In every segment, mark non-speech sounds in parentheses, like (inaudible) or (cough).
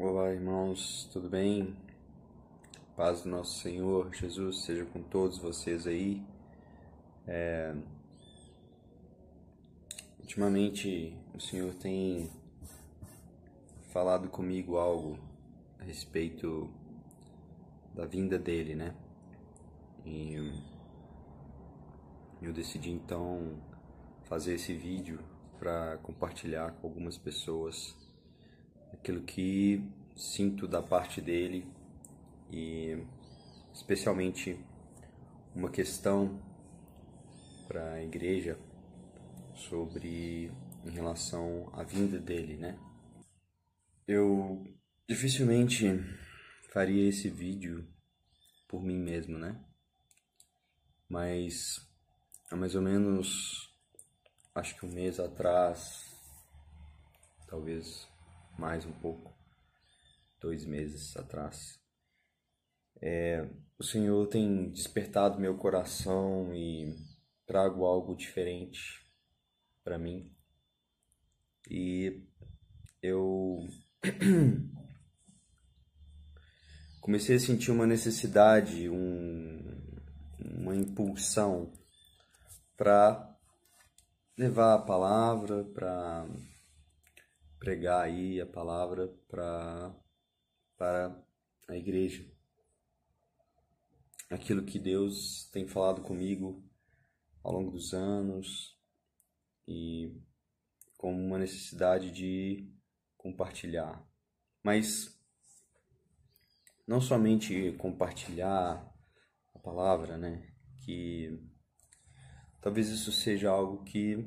Olá, irmãos, tudo bem? Paz do nosso Senhor Jesus seja com todos vocês aí. É... Ultimamente, o Senhor tem falado comigo algo a respeito da vinda dele, né? E eu decidi então fazer esse vídeo para compartilhar com algumas pessoas aquilo que sinto da parte dele e especialmente uma questão para a igreja sobre em relação à vinda dele, né? Eu dificilmente faria esse vídeo por mim mesmo, né? Mas há mais ou menos acho que um mês atrás, talvez mais um pouco, dois meses atrás. É, o Senhor tem despertado meu coração e trago algo diferente para mim. E eu (clears throat) comecei a sentir uma necessidade, um, uma impulsão para levar a palavra, para pregar aí a palavra pra, para a igreja. Aquilo que Deus tem falado comigo ao longo dos anos e como uma necessidade de compartilhar. Mas não somente compartilhar a palavra, né? Que talvez isso seja algo que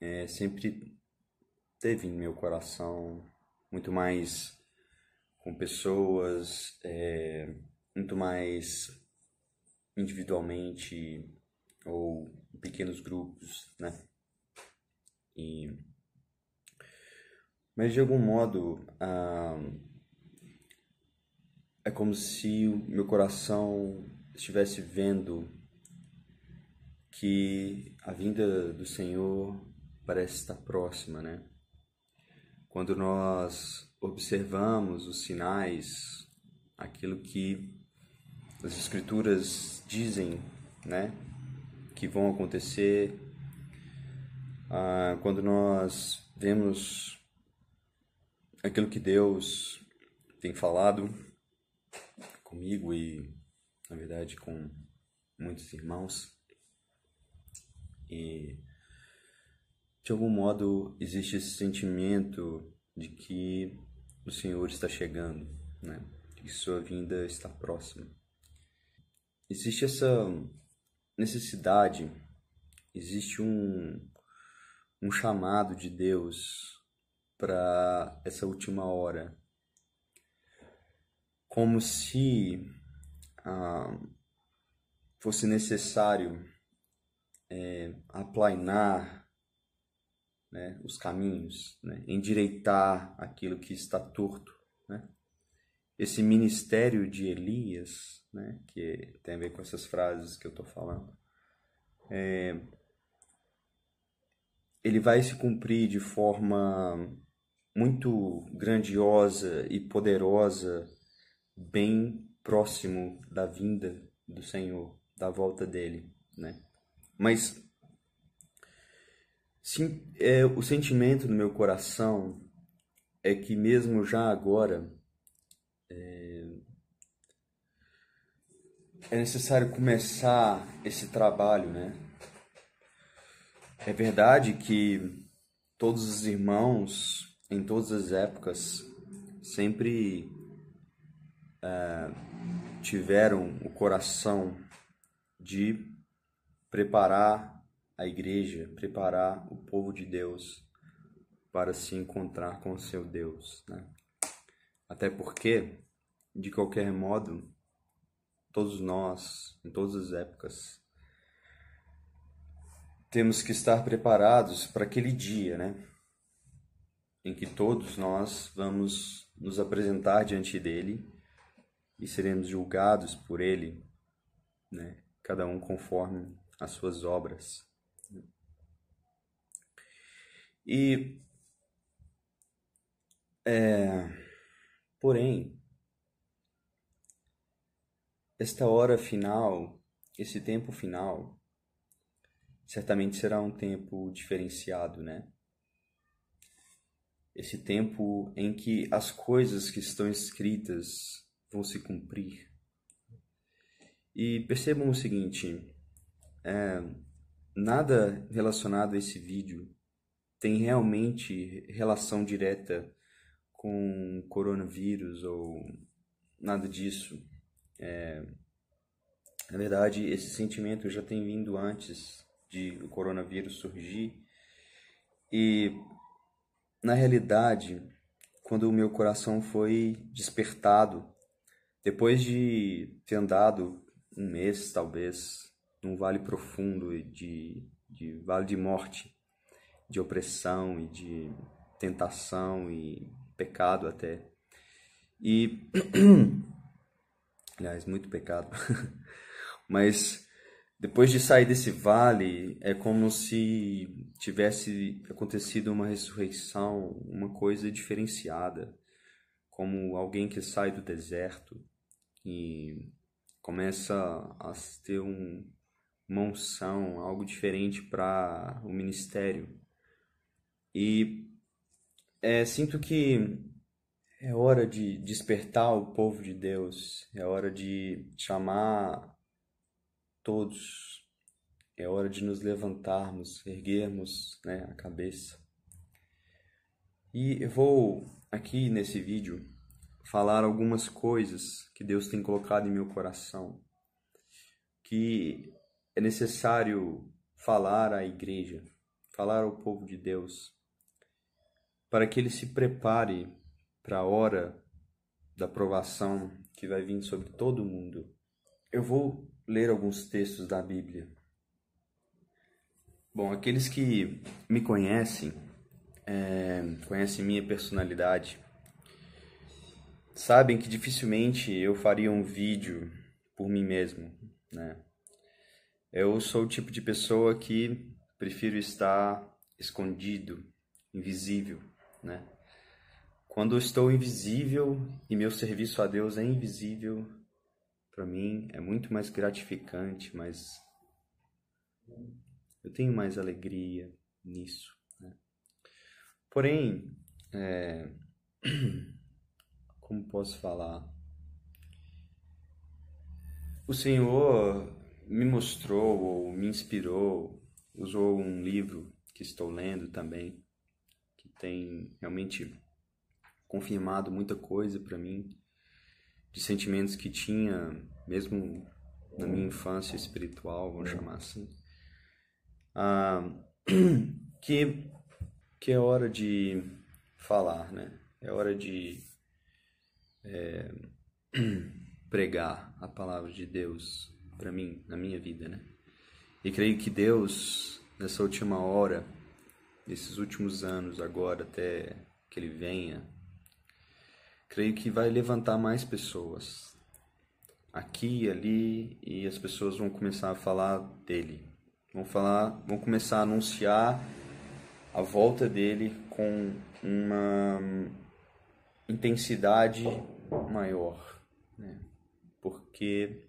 é, sempre teve em meu coração, muito mais com pessoas, é, muito mais individualmente ou em pequenos grupos, né? E, mas de algum modo ah, é como se o meu coração estivesse vendo que a vinda do Senhor parece estar próxima, né? Quando nós observamos os sinais, aquilo que as escrituras dizem, né, que vão acontecer, ah, quando nós vemos aquilo que Deus tem falado comigo e, na verdade, com muitos irmãos, e de algum modo existe esse sentimento de que o Senhor está chegando, né? que sua vinda está próxima. Existe essa necessidade, existe um, um chamado de Deus para essa última hora, como se ah, fosse necessário é, aplainar né, os caminhos, né, endireitar aquilo que está torto. Né? Esse ministério de Elias, né, que tem a ver com essas frases que eu estou falando, é, ele vai se cumprir de forma muito grandiosa e poderosa, bem próximo da vinda do Senhor, da volta dele, né? Mas Sim, é, o sentimento no meu coração é que mesmo já agora é, é necessário começar esse trabalho, né? É verdade que todos os irmãos em todas as épocas sempre é, tiveram o coração de preparar a igreja, preparar o povo de Deus para se encontrar com o seu Deus. Né? Até porque, de qualquer modo, todos nós, em todas as épocas, temos que estar preparados para aquele dia, né? Em que todos nós vamos nos apresentar diante dele e seremos julgados por ele, né? Cada um conforme as suas obras. E é, Porém, esta hora final, esse tempo final, certamente será um tempo diferenciado, né? Esse tempo em que as coisas que estão escritas vão se cumprir. E percebam o seguinte: é, nada relacionado a esse vídeo tem realmente relação direta com coronavírus ou nada disso. É, na verdade, esse sentimento já tem vindo antes de o coronavírus surgir e na realidade, quando o meu coração foi despertado, depois de ter andado um mês talvez num vale profundo de, de vale de morte, de opressão e de tentação e pecado até. E (clears throat) aliás, muito pecado. (laughs) Mas depois de sair desse vale, é como se tivesse acontecido uma ressurreição, uma coisa diferenciada, como alguém que sai do deserto e começa a ter um, uma unção, algo diferente para o ministério. E é, sinto que é hora de despertar o povo de Deus, é hora de chamar todos, é hora de nos levantarmos, erguermos né, a cabeça. E eu vou aqui nesse vídeo falar algumas coisas que Deus tem colocado em meu coração, que é necessário falar à igreja, falar ao povo de Deus, para que ele se prepare para a hora da provação que vai vir sobre todo mundo. Eu vou ler alguns textos da Bíblia. Bom, aqueles que me conhecem, é, conhecem minha personalidade, sabem que dificilmente eu faria um vídeo por mim mesmo, né? Eu sou o tipo de pessoa que prefiro estar escondido, invisível, né? Quando estou invisível e meu serviço a Deus é invisível, para mim é muito mais gratificante, mas eu tenho mais alegria nisso. Né? Porém, é... (clears throat) como posso falar? O Senhor me mostrou ou me inspirou, usou um livro que estou lendo também, tem realmente confirmado muita coisa para mim, de sentimentos que tinha, mesmo na minha infância espiritual, vamos chamar assim, ah, (clears throat) que, que é hora de falar, né? É hora de é, (clears throat) pregar a palavra de Deus para mim, na minha vida, né? E creio que Deus, nessa última hora, nesses últimos anos, agora até que ele venha, creio que vai levantar mais pessoas aqui e ali e as pessoas vão começar a falar dele. Vão falar, vão começar a anunciar a volta dele com uma intensidade maior, né? Porque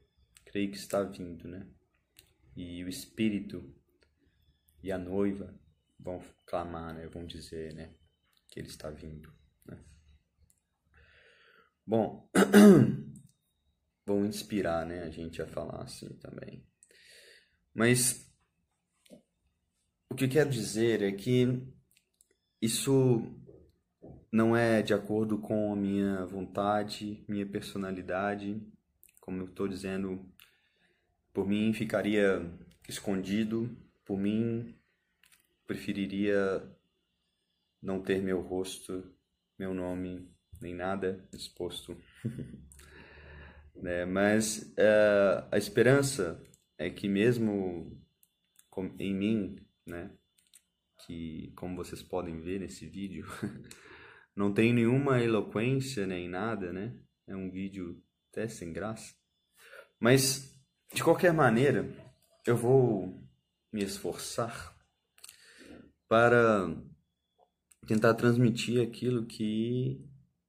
creio que está vindo, né? E o espírito e a noiva vão clamar, né? Vão dizer, né? Que ele está vindo, né? Bom, (clears throat) vão inspirar, né? A gente a falar assim também. Mas o que quero dizer é que isso não é de acordo com a minha vontade, minha personalidade. Como eu estou dizendo, por mim ficaria escondido, por mim preferiria não ter meu rosto, meu nome, nem nada exposto. (laughs) né? Mas uh, a esperança é que mesmo em mim, né, que como vocês podem ver nesse vídeo, (laughs) não tem nenhuma eloquência nem nada, né? É um vídeo até sem graça. Mas de qualquer maneira, eu vou me esforçar para tentar transmitir aquilo que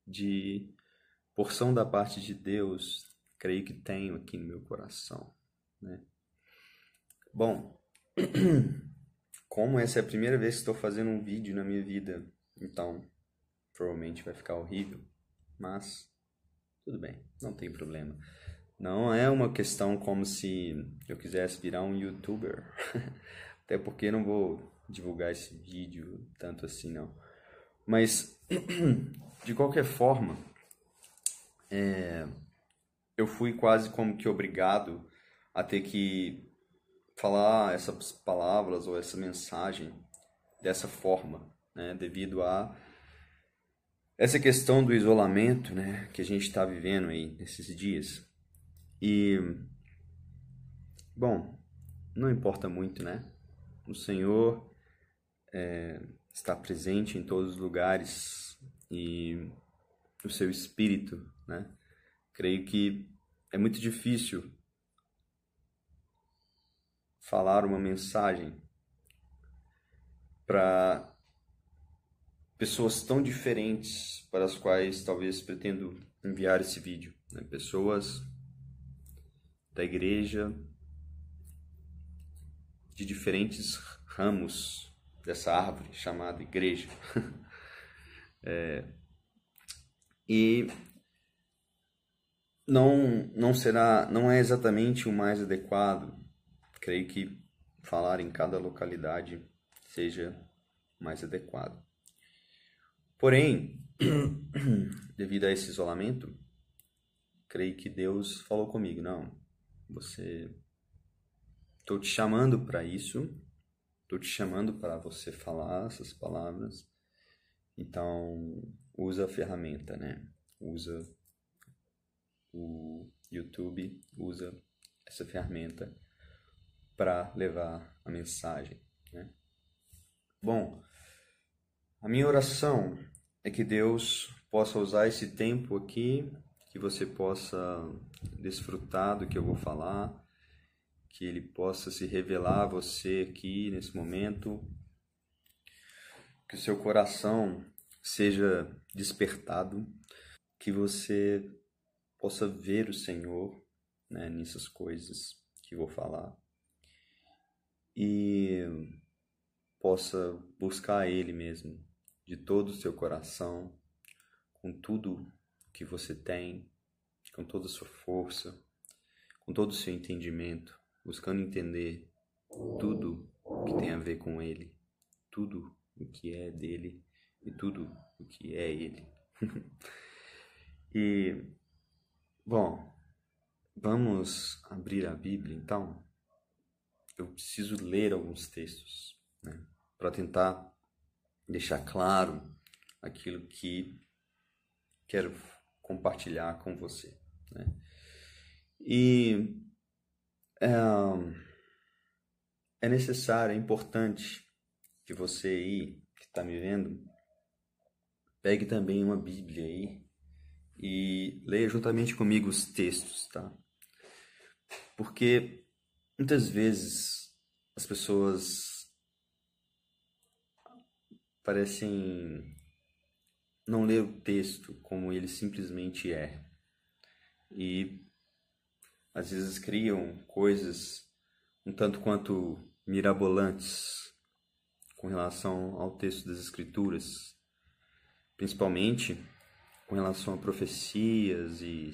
de porção da parte de Deus, creio que tenho aqui no meu coração, né? Bom, (clears throat) como essa é a primeira vez que estou fazendo um vídeo na minha vida, então provavelmente vai ficar horrível, mas tudo bem, não tem problema. Não é uma questão como se eu quisesse virar um youtuber, (laughs) até porque não vou divulgar esse vídeo tanto assim não. Mas (clears throat) de qualquer forma, é, eu fui quase como que obrigado a ter que falar essas palavras ou essa mensagem dessa forma, né, devido a essa questão do isolamento, né, que a gente está vivendo aí nesses dias. E bom, não importa muito, né? O Senhor é, está presente em todos os lugares e o seu espírito, né? Creio que é muito difícil falar uma mensagem para pessoas tão diferentes para as quais talvez pretendo enviar esse vídeo. Né? Pessoas da igreja de diferentes ramos dessa árvore chamada igreja. (laughs) é, e não não será não é exatamente o mais adequado creio que falar em cada localidade seja mais adequado. Porém, (clears throat) devido a esse isolamento, creio que Deus falou comigo, não, você estou te chamando para isso, estou te chamando para você falar essas palavras. Então, usa a ferramenta, né? Usa o YouTube, usa essa ferramenta para levar a mensagem. Né? Bom, a minha oração é que Deus possa usar esse tempo aqui, que você possa desfrutar do que eu vou falar, que Ele possa se revelar a você aqui nesse momento, que o seu coração seja despertado, que você possa ver o Senhor né, nessas coisas que vou falar. E possa buscar Ele mesmo de todo o seu coração, com tudo que você tem, com toda a sua força, com todo o seu entendimento, buscando entender tudo que tem a ver com Ele, tudo o que é dele e tudo o que é Ele. (laughs) e, bom, vamos abrir a Bíblia então eu preciso ler alguns textos né, para tentar deixar claro aquilo que quero compartilhar com você. Né? E é, necessário, é importante que você aí, que está me vendo, pegue também uma Bíblia aí e leia juntamente comigo os textos, tá? Porque Muitas vezes as pessoas parecem não ler o texto como ele simplesmente é. E às vezes criam coisas um tanto quanto mirabolantes com relação ao texto das Escrituras, principalmente com relação a profecias e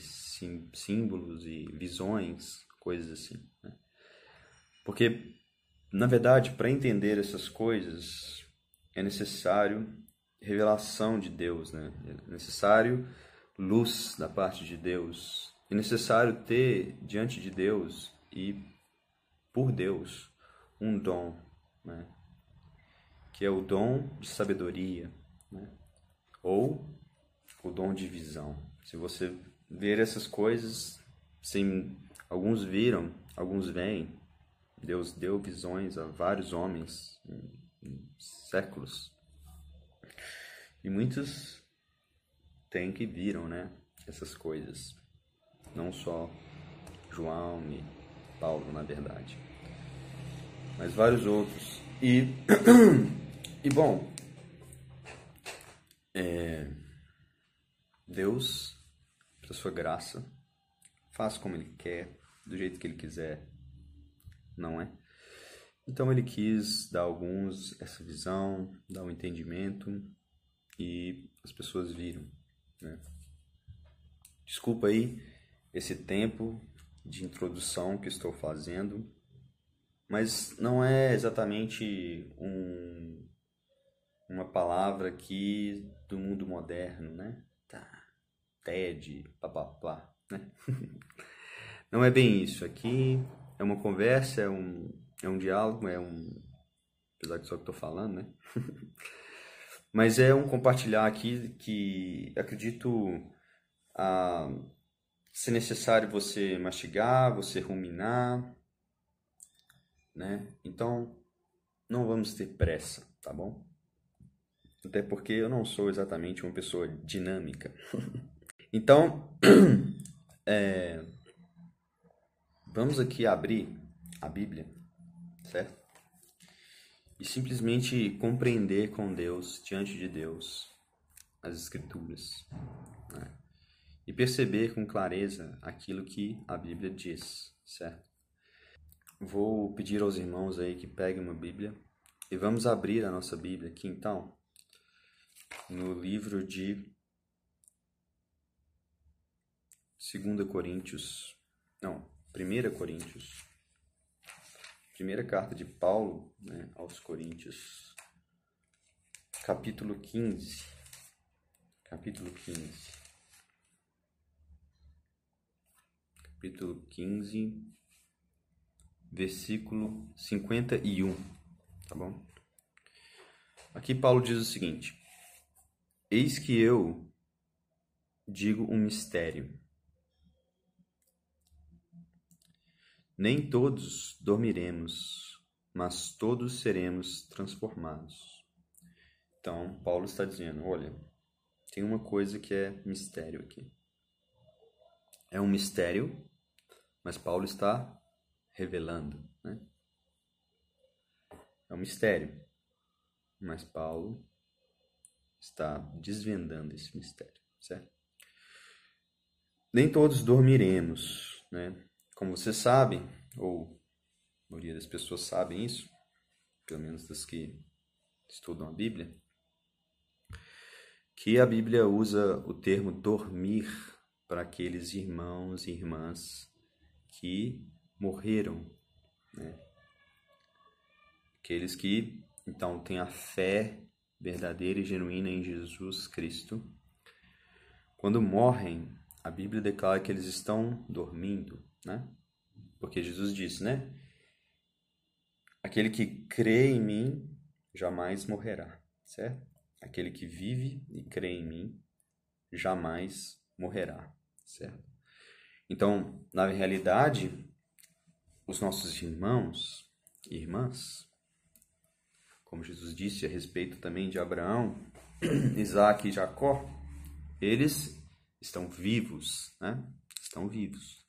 símbolos e visões, coisas assim. Né? Porque, na verdade, para entender essas coisas, é necessário revelação de Deus, né? É necessário luz da parte de Deus. É necessário ter diante de Deus e por Deus um dom, né? Que é o dom de sabedoria, né? Ou o dom de visão. Se você ver essas coisas, sim, alguns viram, alguns veem, Deus deu visões a vários homens em, séculos. E muitos têm que viram, né? Essas coisas. Não só João e Paulo, na verdade. Mas vários outros. E, (clears throat) e bom, é, Deus pela sua graça, faz como ele quer, do jeito que ele quiser, não é? Então ele quis dar a alguns essa visão, dar um entendimento e as pessoas viram, né? Desculpa aí esse tempo de introdução que estou fazendo, mas não é exatamente um, uma palavra aqui do mundo moderno, né? Tá. TED, papapá, né? (laughs) não é bem isso. Aqui é uma conversa, é um, é um diálogo, é um. Apesar que só que estou falando, né? (laughs) Mas é um compartilhar aqui que acredito a se necessário você mastigar, você ruminar, né? Então, não vamos ter pressa, tá bom? Até porque eu não sou exatamente uma pessoa dinâmica. (laughs) então, (clears throat) é, vamos aqui abrir a Bíblia, certo? E simplesmente compreender com Deus, diante de Deus, as Escrituras. Né? E perceber com clareza aquilo que a Bíblia diz, certo? Vou pedir aos irmãos aí que peguem uma Bíblia e vamos abrir a nossa Bíblia aqui então, no livro de 2 Coríntios, não, 1 Coríntios, primeira carta de Paulo né, aos Coríntios, capítulo 15, capítulo 15. Capítulo 15, versículo 51, tá bom? Aqui Paulo diz o seguinte: Eis que eu digo um mistério. Nem todos dormiremos, mas todos seremos transformados. Então, Paulo está dizendo: olha, tem uma coisa que é mistério aqui. É um mistério mas Paulo está revelando. Né? É um mistério, mas Paulo está desvendando esse mistério, certo? Nem todos dormiremos, né? Como vocês sabem, ou a maioria das pessoas sabem isso, pelo menos das que estudam a Bíblia, que a Bíblia usa o termo dormir para aqueles irmãos e irmãs que morreram, né? Aqueles que então têm a fé verdadeira e genuína em Jesus Cristo. Quando morrem, a Bíblia declara que eles estão dormindo, né? Porque Jesus disse, né? Aquele que crê em mim jamais morrerá, certo? Aquele que vive e crê em mim jamais morrerá, certo? Então, na realidade, os nossos irmãos e irmãs, como Jesus disse a respeito também de Abraão, (clears throat) Isaac e Jacó, eles estão vivos, né? Estão vivos.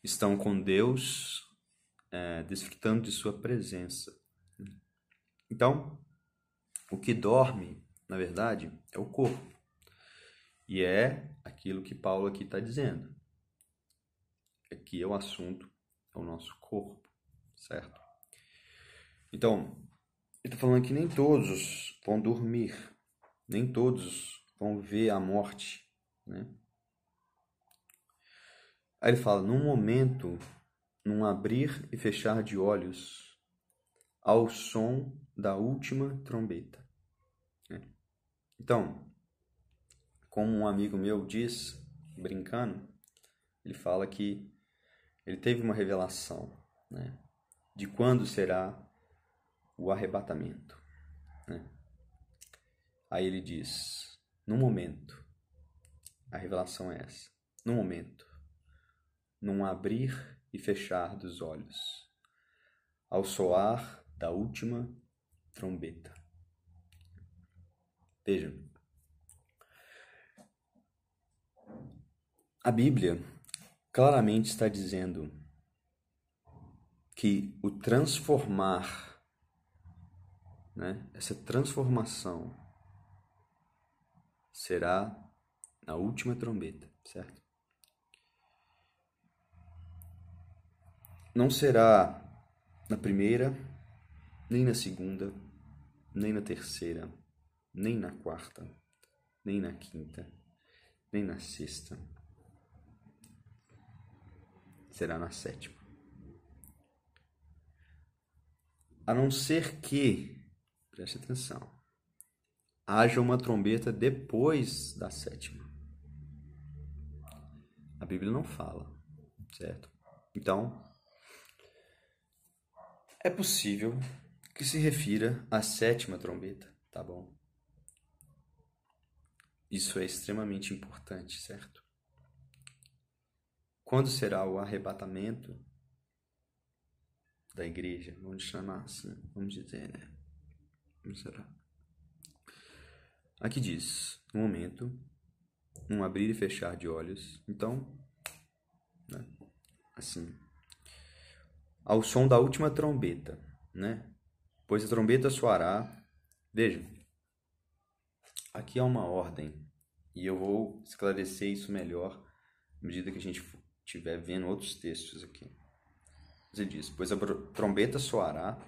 Estão com Deus, é, desfrutando de sua presença. Então, o que dorme, na verdade, é o corpo. E é aquilo que Paulo aqui está dizendo. Aqui é o assunto, é o nosso corpo, certo? Então, ele está falando que nem todos vão dormir, nem todos vão ver a morte, né? Aí ele fala, num momento, num abrir e fechar de olhos, ao som da última trombeta. Né? Então, como um amigo meu diz, brincando, ele fala que ele teve uma revelação né, de quando será o arrebatamento. Né? Aí ele diz: no momento, a revelação é essa, no momento, num abrir e fechar dos olhos, ao soar da última trombeta. Vejam, a Bíblia claramente está dizendo que o transformar, né, essa transformação será Na última trombeta, certo? Não será na primeira, nem na segunda, nem na terceira, nem na quarta, nem na quinta, nem na sexta. Será na sétima. A não ser que, preste atenção, haja uma trombeta depois da sétima. A Bíblia não fala, certo? Então, é possível que se refira à sétima trombeta, tá bom? Isso é extremamente importante, certo? Quando será o arrebatamento da igreja? Vamos chamar assim, vamos dizer, né? Como será? Aqui diz, no momento, um abrir e fechar de olhos. Então, né? assim, ao som da última trombeta, né? Pois a trombeta soará. Veja, aqui há uma ordem e eu vou esclarecer isso melhor à medida que a gente estiver vendo outros textos aqui. Ele diz: Pois a trombeta soará,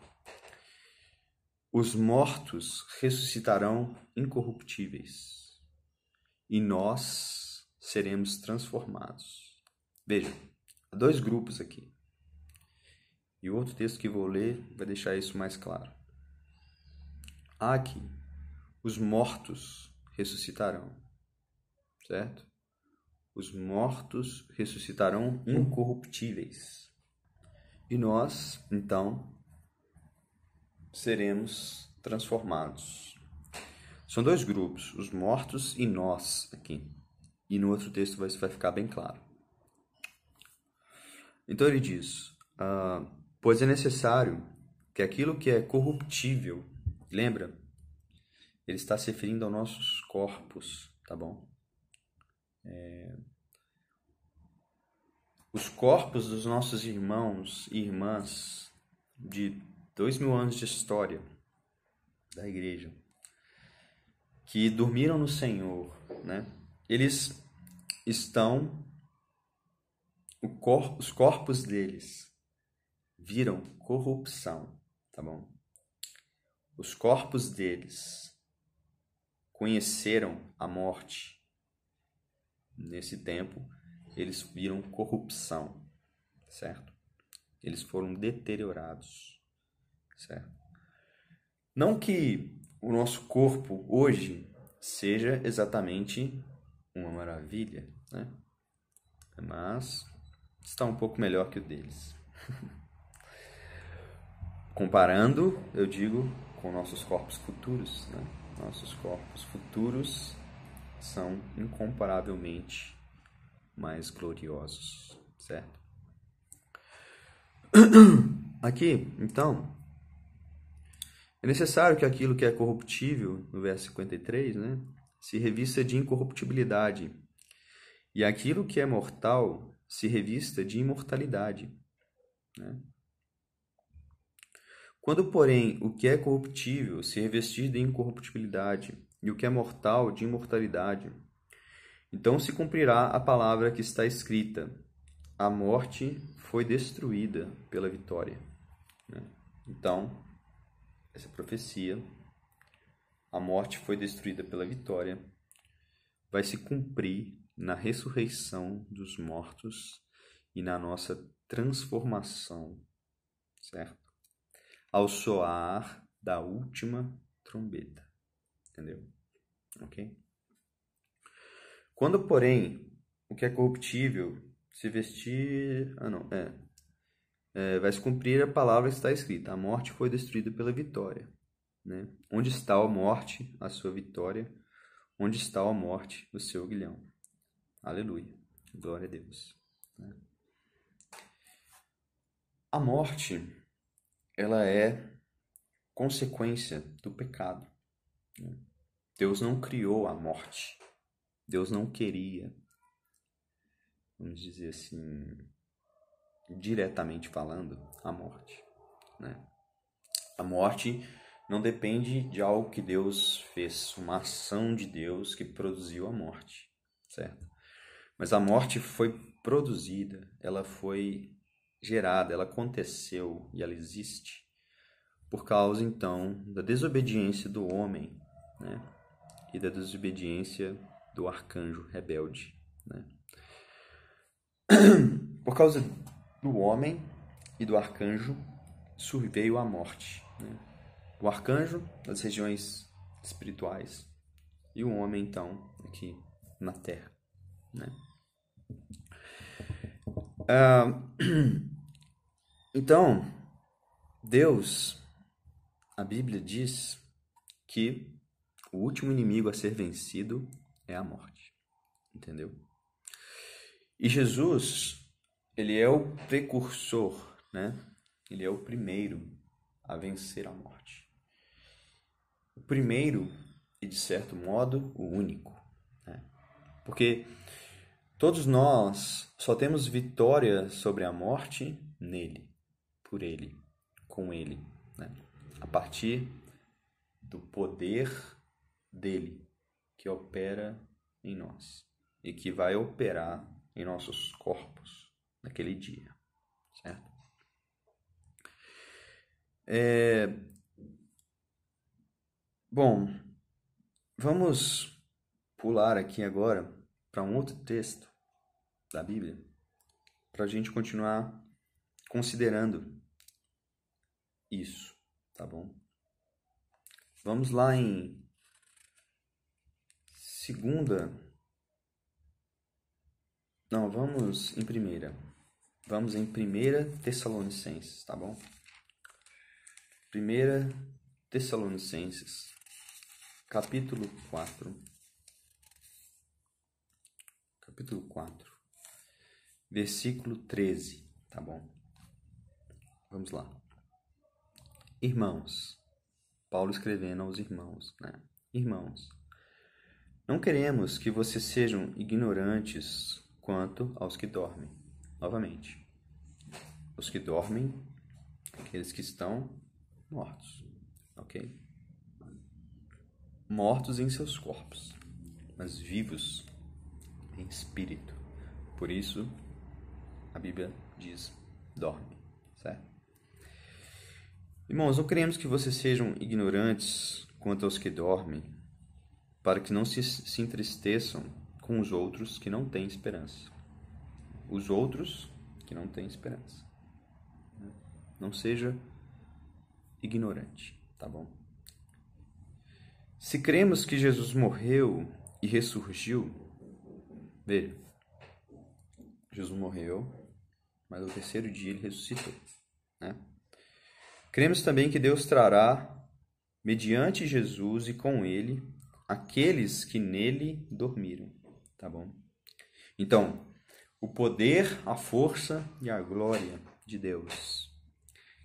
os mortos ressuscitarão incorruptíveis e nós seremos transformados. Veja, há dois grupos aqui. E o outro texto que vou ler vai deixar isso mais claro. Aqui, os mortos ressuscitarão, certo? Os mortos ressuscitarão incorruptíveis. E nós, então, seremos transformados. São dois grupos, os mortos e nós aqui. E no outro texto vai, vai ficar bem claro. Então ele diz: uh, Pois é necessário que aquilo que é corruptível, lembra? Ele está se referindo aos nossos corpos, tá bom? É... Os corpos dos nossos irmãos e irmãs de dois mil anos de história da igreja, que dormiram no Senhor, né? Eles estão, cor, os corpos deles viram corrupção, tá bom? Os corpos deles conheceram a morte. Nesse tempo, eles viram corrupção, certo? Eles foram deteriorados, certo? Não que o nosso corpo hoje seja exatamente uma maravilha, né? Mas está um pouco melhor que o deles. (laughs) Comparando, eu digo, com nossos corpos futuros. Né? Nossos corpos futuros são incomparavelmente mais gloriosos, certo? (clears throat) Aqui, então, é necessário que aquilo que é corruptível, no verso 53, né, se revista de incorruptibilidade, e aquilo que é mortal se revista de imortalidade. Né? Quando, porém, o que é corruptível se revestir de incorruptibilidade e o que é mortal de imortalidade, então se cumprirá a palavra que está escrita: a morte foi destruída pela vitória. Né? Então, essa profecia, a morte foi destruída pela vitória, vai se cumprir na ressurreição dos mortos e na nossa transformação, certo? ao soar da última trombeta. Entendeu? Ok? Quando, porém, o que é corruptível se vestir. Ah, não. É. é vai se cumprir a palavra que está escrita: a morte foi destruída pela vitória. Né? Onde está a morte, a sua vitória? Onde está a morte, o seu guilhão? Aleluia. Glória a Deus. Né? A morte ela é consequência do pecado. Né? Deus não criou a morte. Deus não queria, vamos dizer assim, diretamente falando, a morte. Né? A morte não depende de algo que Deus fez, uma ação de Deus que produziu a morte, certo? Mas a morte foi produzida, ela foi gerada, ela aconteceu e ela existe por causa então da desobediência do homem, né? E da desobediência do arcanjo rebelde, né? (clears throat) Por causa do homem e do arcanjo surveio a morte, né? O arcanjo das regiões espirituais e o homem então aqui na terra, né? Ah, (clears throat) então, Deus, a Bíblia diz que o último inimigo a ser vencido é a morte. Entendeu? E Jesus, ele é o precursor, né? Ele é o primeiro a vencer a morte. O primeiro e, de certo modo, o único. Né? Porque Todos nós só temos vitória sobre a morte nele, por ele, com ele, né? a partir do poder dele que opera em nós e que vai operar em nossos corpos naquele dia, certo? É... Bom, vamos pular aqui agora para um outro texto da Bíblia, para a gente continuar considerando isso, tá bom? Vamos lá em segunda. Não, vamos em primeira. Vamos em primeira Tessalonicenses, tá bom? Primeira Tessalonicenses, capítulo 4. Capítulo 4 versículo 13, tá bom? Vamos lá. Irmãos, Paulo escrevendo aos irmãos, né? Irmãos, não queremos que vocês sejam ignorantes quanto aos que dormem. Novamente, os que dormem, aqueles que estão mortos, ok? Mortos em seus corpos, mas vivos em espírito. Por isso, a Bíblia diz: dorme, certo? Irmãos, não queremos que vocês sejam ignorantes quanto aos que dormem, para que não se, se entristeçam com os outros que não têm esperança. Os outros que não têm esperança. Não seja ignorante, tá bom? Se cremos que Jesus morreu e ressurgiu, veja, Jesus morreu, mas ao terceiro dia ele ressuscitou. Né? Cremos também que Deus trará, mediante Jesus e com ele, aqueles que nele dormiram. Tá bom? Então, o poder, a força e a glória de Deus,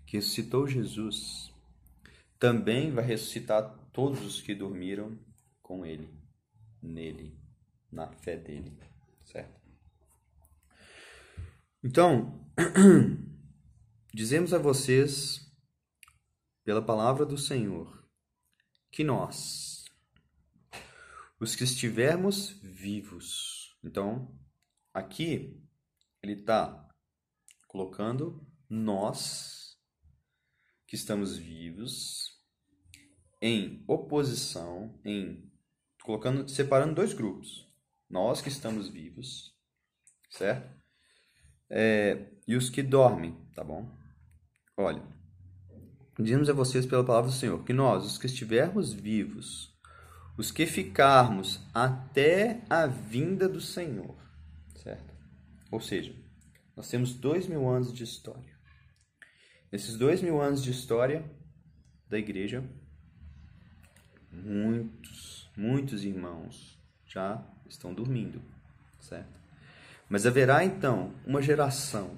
que ressuscitou Jesus, também vai ressuscitar todos os que dormiram com ele, nele, na fé dele, certo? Então, (clears throat) dizemos a vocês, pela palavra do Senhor, que nós, os que estivermos vivos, então, aqui ele está colocando nós que estamos vivos em oposição, em colocando, separando dois grupos. Nós que estamos vivos, certo? é, e os que dormem, tá bom? Olha, dizemos a vocês pela palavra do Senhor que nós, os que estivermos vivos, os que ficarmos até a vinda do Senhor, certo? Ou seja, nós temos dois mil anos de história. Nesses dois mil anos de história da igreja, muitos, muitos irmãos já estão dormindo, certo? Mas haverá então uma geração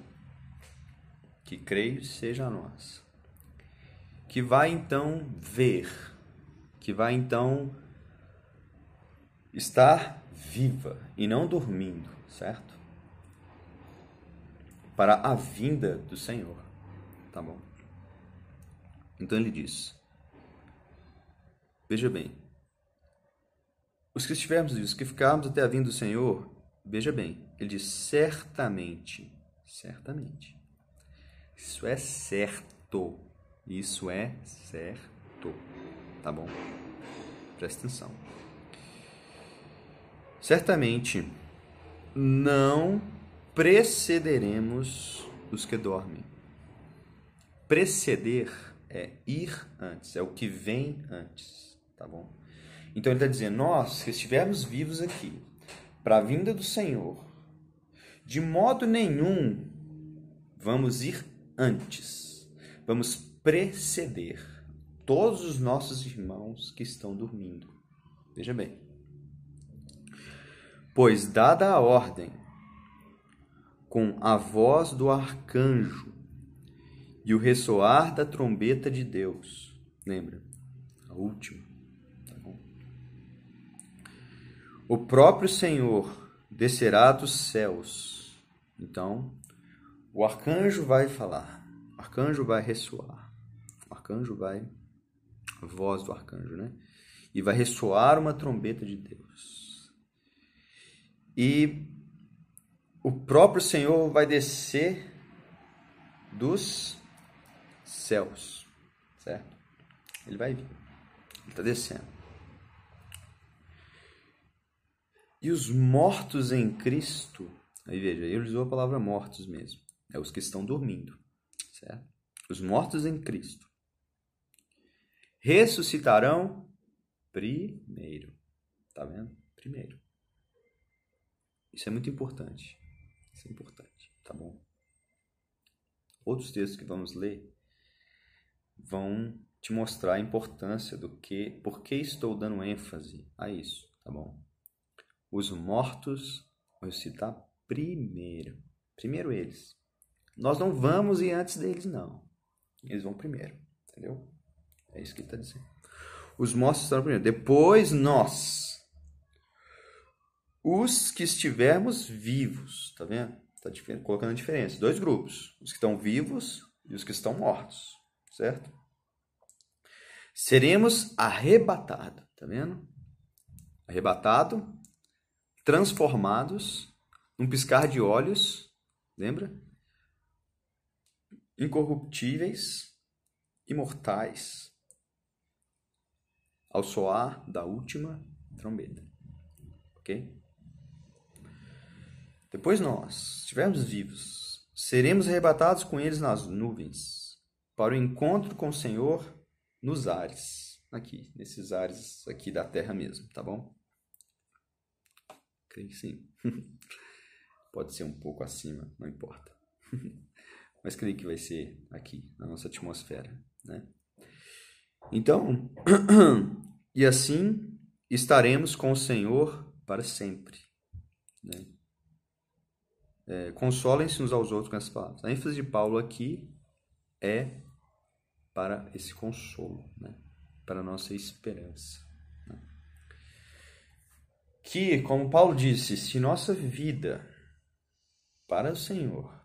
que creio seja a nossa, que vai então ver, que vai então estar viva e não dormindo, certo? Para a vinda do Senhor, tá bom? Então ele diz: Veja bem, os que estivermos vivos, que ficarmos até a vinda do Senhor, veja bem, ele diz certamente, certamente. Isso é certo. Isso é certo. Tá bom? Presta atenção. Certamente não precederemos os que dormem. Preceder é ir antes, é o que vem antes, tá bom? Então ele está dizendo: nós que estivermos vivos aqui, para a vinda do Senhor, de modo nenhum vamos ir antes, vamos preceder todos os nossos irmãos que estão dormindo. Veja bem. Pois, dada a ordem, com a voz do arcanjo e o ressoar da trombeta de Deus, lembra? A última O próprio Senhor descerá dos céus. Então, o arcanjo vai falar, o arcanjo vai ressoar, o arcanjo vai, a voz do arcanjo, né? E vai ressoar uma trombeta de Deus. E o próprio Senhor vai descer dos céus, certo? Ele vai vir, ele está descendo. E os mortos em Cristo, aí veja, ele usou a palavra mortos mesmo, é os que estão dormindo, certo? Os mortos em Cristo ressuscitarão primeiro. Tá vendo? Primeiro. Isso é muito importante. Isso é importante, tá bom? Outros textos que vamos ler vão te mostrar a importância do que, por que estou dando ênfase a isso, tá bom? Os mortos vão ressuscitar primeiro. Primeiro eles. Nós não vamos ir antes deles, não. Eles vão primeiro. Entendeu? É isso que ele está dizendo. Os mortos estarão primeiro. Depois nós. Os que estivermos vivos. Tá vendo? Está colocando a diferença. Dois grupos. Os que estão vivos e os que estão mortos. Certo? Seremos arrebatados. Tá vendo? Arrebatado transformados num piscar de olhos, lembra? Incorruptíveis, imortais, ao soar da última trombeta. Ok? Depois nós, estivermos vivos, seremos arrebatados com eles nas nuvens, para o encontro com o Senhor nos ares, aqui, nesses ares aqui da terra mesmo, tá bom? Creio que sim. (laughs) Pode ser um pouco acima, não importa. (laughs) Mas creio que vai ser aqui, na nossa atmosfera. Né? Então, (clears throat) e assim estaremos com o Senhor para sempre. Né? É, Consolem-se uns aos outros com essas palavras. A ênfase de Paulo aqui é para esse consolo, né? para a nossa esperança que, como Paulo disse, se nossa vida para o Senhor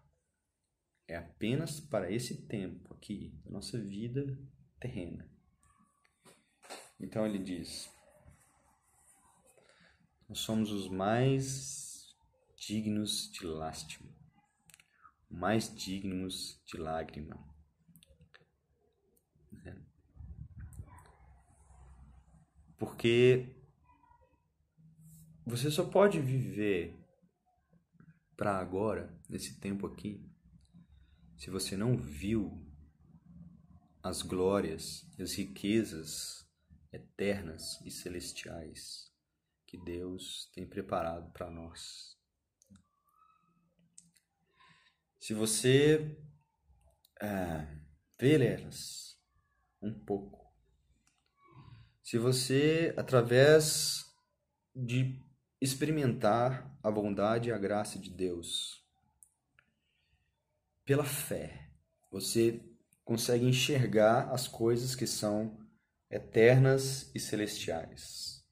é apenas para esse tempo aqui, nossa vida terrena. Então ele diz: nós somos os mais dignos de lástima, mais dignos de lágrima. Porque você só pode viver para agora, nesse tempo aqui, se você não viu as glórias e as riquezas eternas e celestiais que Deus tem preparado para nós. Se você é, vê elas um pouco, se você, através de experimentar a bondade e a graça de Deus. Pela fé, você consegue enxergar as coisas que são eternas e celestiais.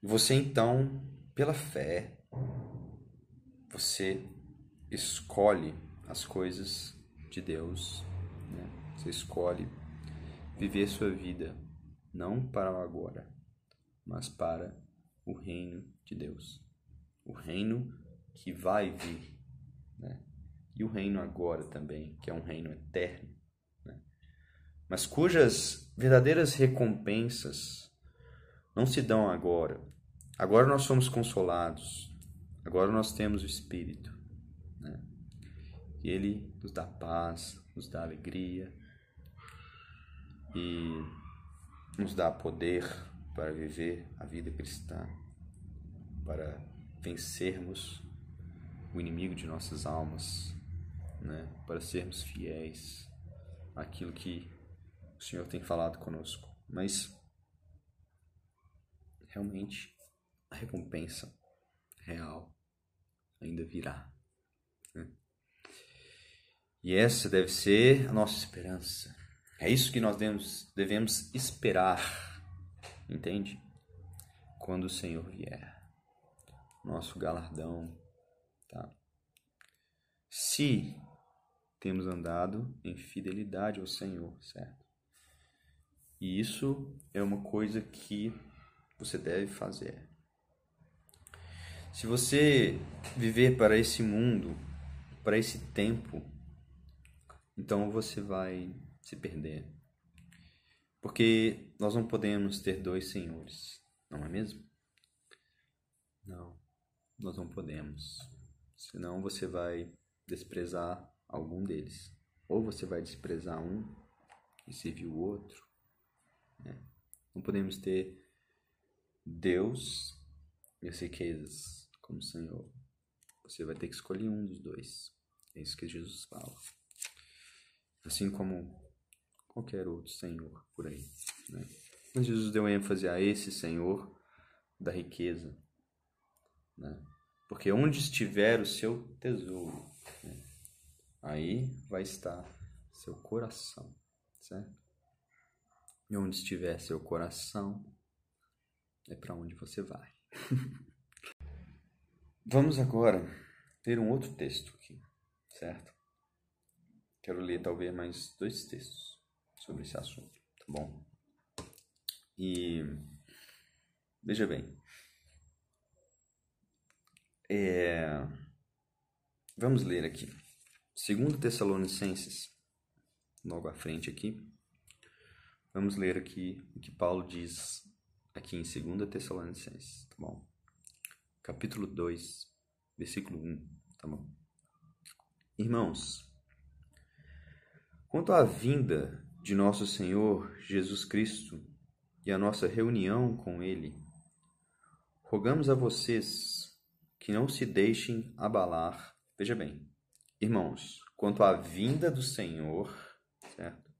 Você então, pela fé, você escolhe as coisas de Deus. Né? Você escolhe viver sua vida não para o agora, mas para o reino de Deus. O reino que vai vir, né? E o reino agora também, que é um reino eterno, né? mas cujas verdadeiras recompensas não se dão agora. Agora nós somos consolados, agora nós temos o Espírito. Né? E Ele nos dá paz, nos dá alegria e nos dá poder para viver a vida cristã, para vencermos o inimigo de nossas almas, né? para sermos fiéis àquilo que o Senhor tem falado conosco. Mas realmente a recompensa real ainda virá. E essa deve ser a nossa esperança. É isso que nós devemos, devemos esperar, entende? Quando o Senhor vier. Nosso galardão, tá? Se temos andado em fidelidade ao Senhor, certo? E isso é uma coisa que você deve fazer. Se você viver para esse mundo, para esse tempo, então você vai se perder. Porque nós não podemos ter dois senhores, não é mesmo? Não, nós não podemos. Senão você vai desprezar algum deles. Ou você vai desprezar um e servir o outro. Né? Não podemos ter Deus e as riquezas como Senhor. Você vai ter que escolher um dos dois. É isso que Jesus fala. Assim como qualquer outro Senhor por aí. Né? Mas Jesus deu ênfase a esse Senhor da riqueza. Né? Porque onde estiver o seu tesouro, né? aí vai estar seu coração, certo? E onde estiver seu coração, é para onde você vai. (laughs) Vamos agora ter um outro texto aqui, certo? Quero ler talvez mais dois textos sobre esse assunto, tá bom? E veja bem, é, vamos ler aqui, segundo Tessalonicenses, logo à frente aqui, vamos ler aqui o que Paulo diz aqui em 2 Tessalonicenses, tá bom? Capítulo 2, versículo 1, tá bom? Irmãos, quanto à vinda de nosso Senhor Jesus Cristo e a nossa reunião com Ele, rogamos a vocês que não se deixem abalar. Veja bem, irmãos, quanto à vinda do Senhor, certo?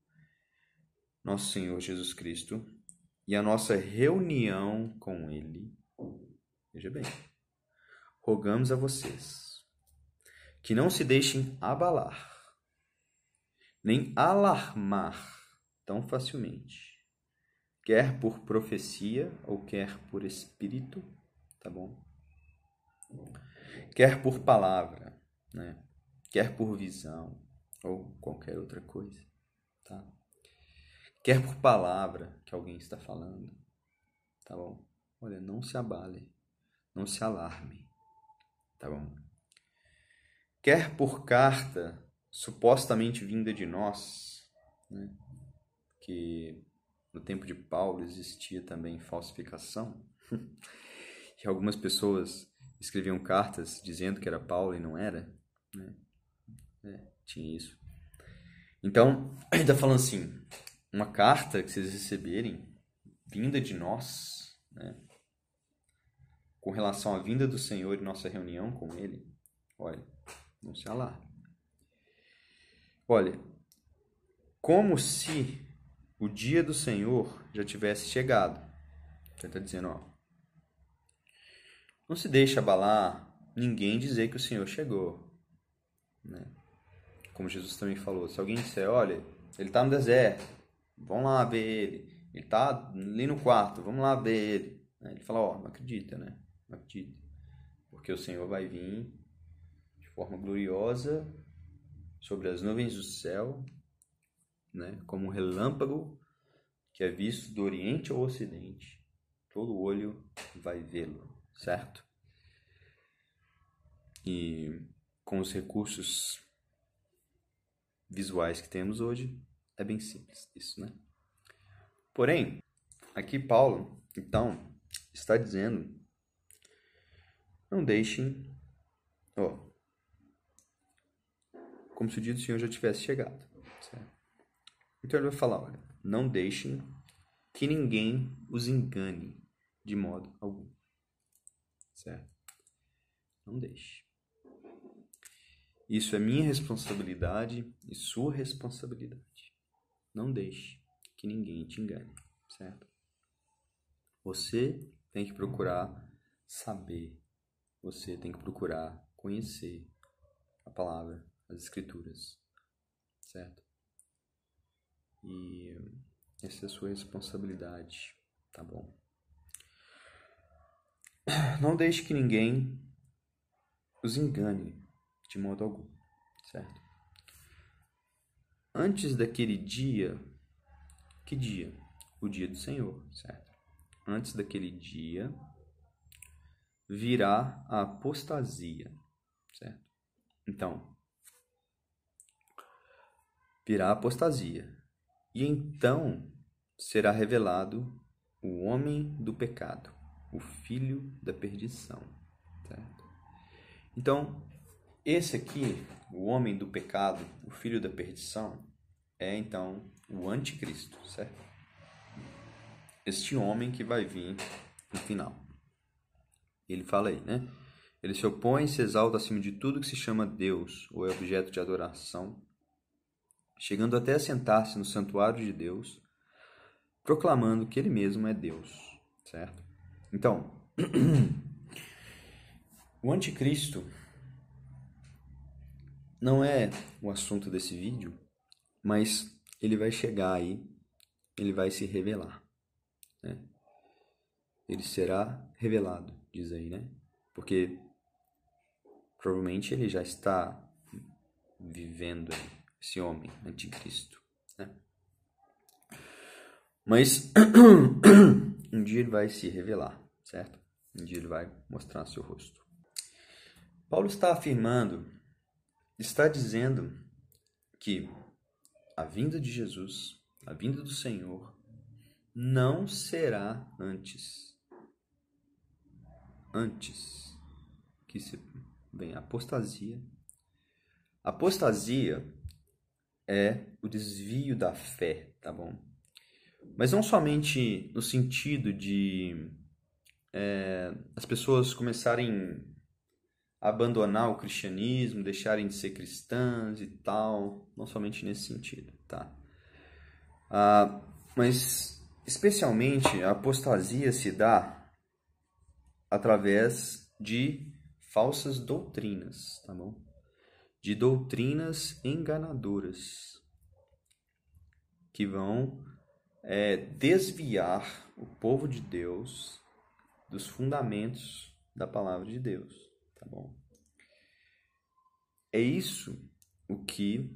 Nosso Senhor Jesus Cristo e a nossa reunião com Ele. Veja bem, rogamos a vocês que não se deixem abalar, nem alarmar tão facilmente, quer por profecia ou quer por espírito, tá bom? Quer por palavra, né? Quer por visão ou qualquer outra coisa, tá? quer por palavra que alguém está falando, tá bom? Olha, não se abale, não se alarme, tá bom? Quer por carta supostamente vinda de nós, né? que no tempo de Paulo existia também falsificação, (laughs) e algumas pessoas escreviam cartas dizendo que era Paulo e não era, né? É, tinha isso. Então, (clears throat) ele está falando assim: uma carta que vocês receberem, vinda de nós, né? com relação à vinda do Senhor e nossa reunião com Ele, olha, não se alarme. Olha, como se o dia do Senhor já tivesse chegado. Ele está dizendo, ó, não se deixe abalar ninguém dizer que o Senhor chegou. Né? Como Jesus também falou, se alguém disser, olha, ele está no deserto, Vamos lá ver ele. Ele tá ali no quarto, vamos lá ver ele. Ele fala, ó, não acredita, né? Não acredita. Porque o Senhor vai vir de forma gloriosa sobre as nuvens do céu, né? Como um relâmpago que é visto do oriente ao ocidente. todo olho vai vê-lo, certo? E com os recursos visuais que temos hoje, é bem simples isso, né? Porém, aqui Paulo, então, está dizendo: não deixem, ó, como se o dia do Senhor já tivesse chegado. Certo? Então ele vai falar: olha, não deixem que ninguém os engane de modo algum. Certo? Não deixe. Isso é minha responsabilidade e sua responsabilidade. Não deixe que ninguém te engane, certo? Você tem que procurar saber, você tem que procurar conhecer a palavra, as escrituras, certo? E essa é a sua responsabilidade, tá bom? (clears throat) Não deixe que ninguém os engane de modo algum, certo? Antes daquele dia, que dia? O dia do Senhor, certo? Antes daquele dia virá a apostasia, certo? Então, virá a apostasia. E então será revelado o homem do pecado, o filho da perdição, certo? Então, esse aqui, o homem do pecado, o filho da perdição, é então o anticristo, certo? Este homem que vai vir no final. Ele fala aí, né? Ele se opõe e se exalta acima de tudo que se chama Deus ou é objeto de adoração, chegando até a sentar-se no santuário de Deus, proclamando que ele mesmo é Deus, certo? Então, (clears throat) o anticristo não é o assunto desse vídeo, mas ele vai chegar aí, ele vai se revelar. Né? Ele será revelado, diz aí, né? Porque provavelmente ele já está vivendo aí, esse homem, anticristo. Né? Mas (clears throat) um dia ele vai se revelar, certo? Um dia ele vai mostrar seu rosto. Paulo está afirmando está dizendo que a vinda de Jesus, a vinda do Senhor, não será antes. Antes que se vem a apostasia. Apostasia é o desvio da fé, tá bom? Mas não somente no sentido de é, as pessoas começarem abandonar o cristianismo, deixarem de ser cristãs e tal, não somente nesse sentido, tá? Ah, mas especialmente a apostasia se dá através de falsas doutrinas, tá bom? De doutrinas enganadoras que vão é, desviar o povo de Deus dos fundamentos da palavra de Deus tá bom? É isso o que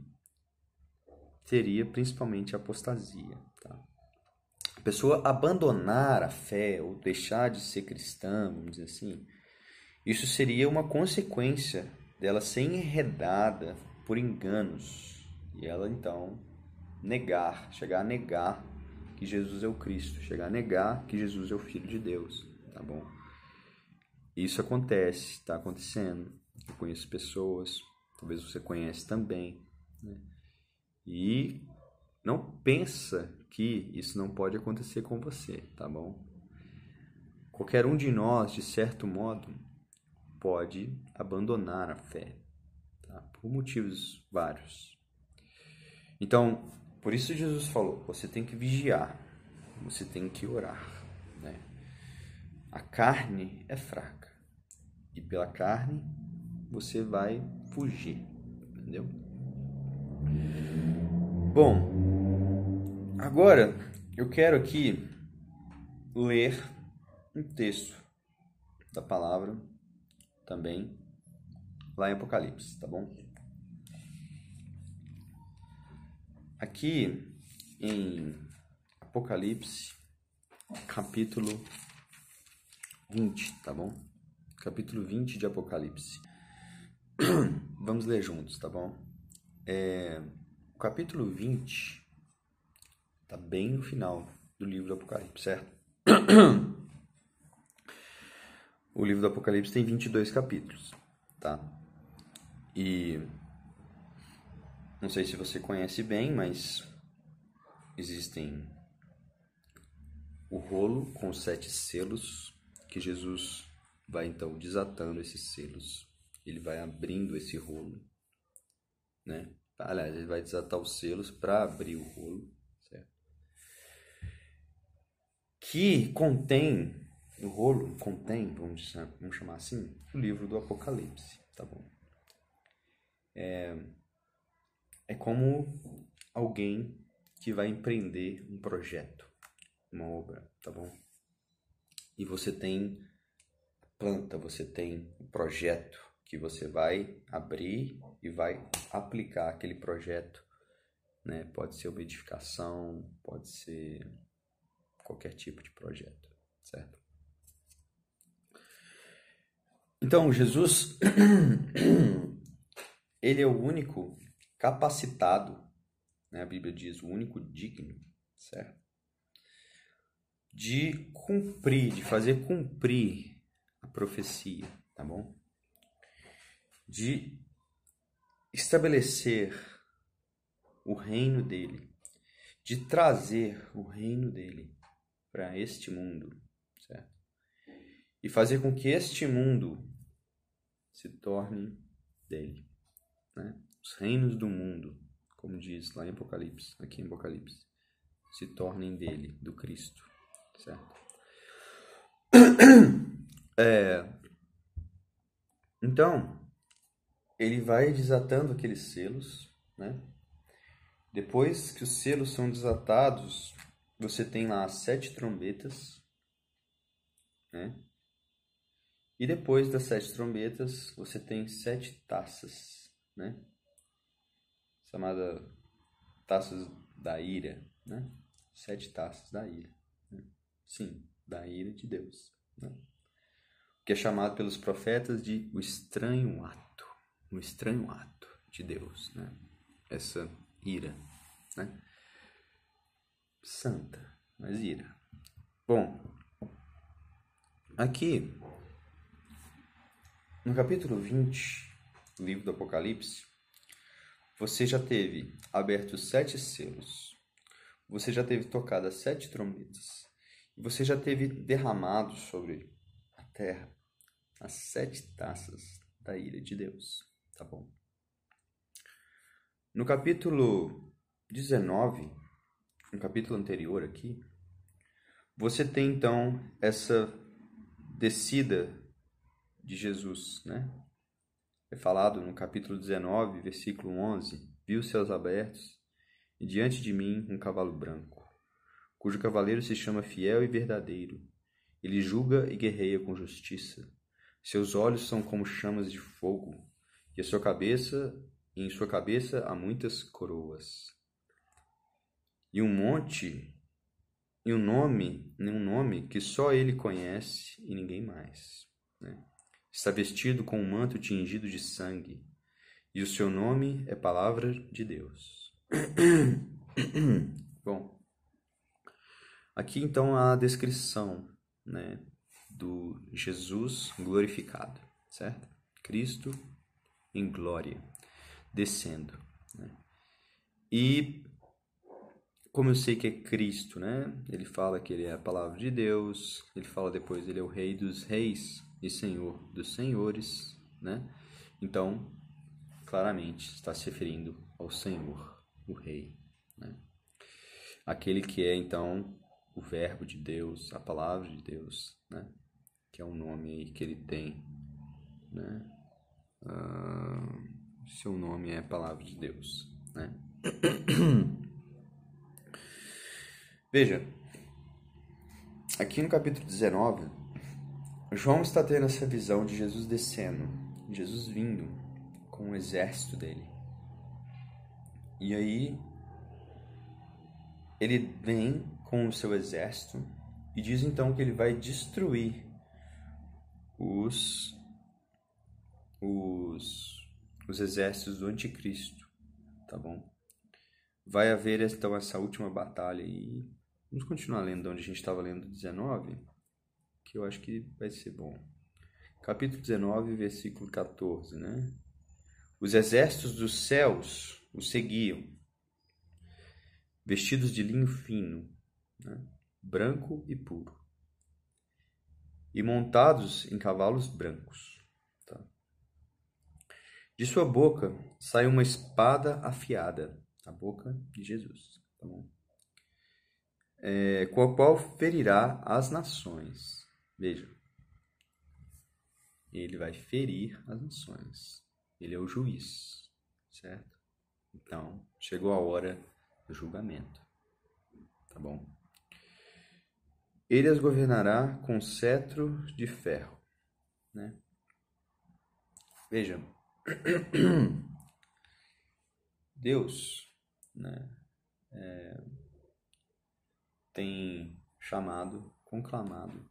seria principalmente a apostasia, tá? A pessoa abandonar a fé ou deixar de ser cristã, vamos dizer assim, isso seria uma consequência dela ser enredada por enganos e ela então negar, chegar a negar que Jesus é o Cristo, chegar a negar que Jesus é o Filho de Deus, tá bom? Isso acontece, está acontecendo. Eu conheço pessoas, talvez você conhece também. Né? E não pensa que isso não pode acontecer com você, tá bom? Qualquer um de nós, de certo modo, pode abandonar a fé, tá? por motivos vários. Então, por isso Jesus falou: você tem que vigiar, você tem que orar. Né? A carne é fraca e pela carne, você vai fugir, entendeu? Bom, agora eu quero aqui ler um texto da palavra também lá em Apocalipse, tá bom? Aqui em Apocalipse, capítulo 20, tá bom? Capítulo 20 de Apocalipse. (clears throat) Vamos ler juntos, tá bom? É, o capítulo 20 tá bem no final do livro do Apocalipse, certo? (clears throat) O livro do Apocalipse tem 22 capítulos, tá? E não sei se você conhece bem, mas existem o rolo com os sete selos que Jesus vai então desatando esses selos. Ele vai abrindo esse rolo, né? Aliás, ele vai desatar os selos para abrir o rolo, certo? Que contém o rolo contém, vamos, vamos chamar assim, o livro do Apocalipse, tá bom? É, é como alguém que vai empreender um projeto, uma obra, tá bom? E você tem planta, você tem um projeto que você vai abrir e vai aplicar aquele projeto, né? Pode ser uma edificação, pode ser qualquer tipo de projeto, certo? Então, Jesus, (clears throat) ele é o único capacitado, né? a Bíblia diz, o único digno, certo? De cumprir, de fazer cumprir a profecia, tá bom? De estabelecer o reino dele, de trazer o reino dele para este mundo, certo? E fazer com que este mundo se tornem dele. Né? Os reinos do mundo, como diz lá em Apocalipse, aqui em Apocalipse, se tornem dele, do Cristo. Certo? (clears throat) É, então, ele vai desatando aqueles selos, né? Depois que os selos são desatados, você tem lá as sete trombetas, né? E depois das sete trombetas, você tem sete taças, né? Chamada taças da ira, né? Sete taças da ira. Né? Sim, da ira de Deus. Né? Que é chamado pelos profetas de o estranho ato. O estranho ato de Deus, né? Essa ira, né? Santa, mas ira. Bom, aqui no capítulo 20 do livro do Apocalipse, você já teve aberto sete selos, você já teve tocado as sete trombetas, você já teve derramado sobre a terra as sete taças da ira de Deus, tá bom? No capítulo 19, no capítulo anterior aqui, você tem então essa descida de Jesus, né? É falado no capítulo 19, versículo 11: Vi os céus abertos e diante de mim um cavalo branco, cujo cavaleiro se chama Fiel e Verdadeiro. Ele julga e guerreia com justiça. Seus olhos são como chamas de fogo, e a sua cabeça, e em sua cabeça há muitas coroas. E um monte e um nome, um nome que só ele conhece e ninguém mais, né? Está vestido com um manto tingido de sangue, e o seu nome é Palavra de Deus. (coughs) Bom, aqui então a descrição né, do Jesus glorificado, certo? Cristo em glória, descendo. Né? E como eu sei que é Cristo, né? Ele fala que ele é a palavra de Deus, ele fala depois ele é o rei dos reis, e Senhor dos senhores, né? Então, claramente está se referindo ao Senhor, o Rei, né? Aquele que é então o Verbo de Deus, a palavra de Deus, né? Que é um nome aí que ele tem, né? Uh, seu nome é palavra de Deus, né? (coughs) Veja, aqui no capítulo 19, João está tendo essa visão de Jesus descendo, Jesus vindo com o exército dele. E aí ele vem com o seu exército e diz então que ele vai destruir os, os, os exércitos do anticristo, tá bom? Vai haver então essa última batalha e vamos continuar lendo onde a gente estava lendo 19, que eu acho que vai ser bom. Capítulo 19, versículo 14, né? Os exércitos dos céus o seguiam, vestidos de linho fino, né? branco e puro, e montados em cavalos brancos. Tá? De sua boca sai uma espada afiada, a boca de Jesus, tá? É, com a qual ferirá as nações. Veja, ele vai ferir as nações. Ele é o juiz, certo? Então, chegou a hora do julgamento, tá bom? Ele as governará com cetro de ferro, né? Veja, (clears throat) Deus, né, é, tem chamado, conclamado,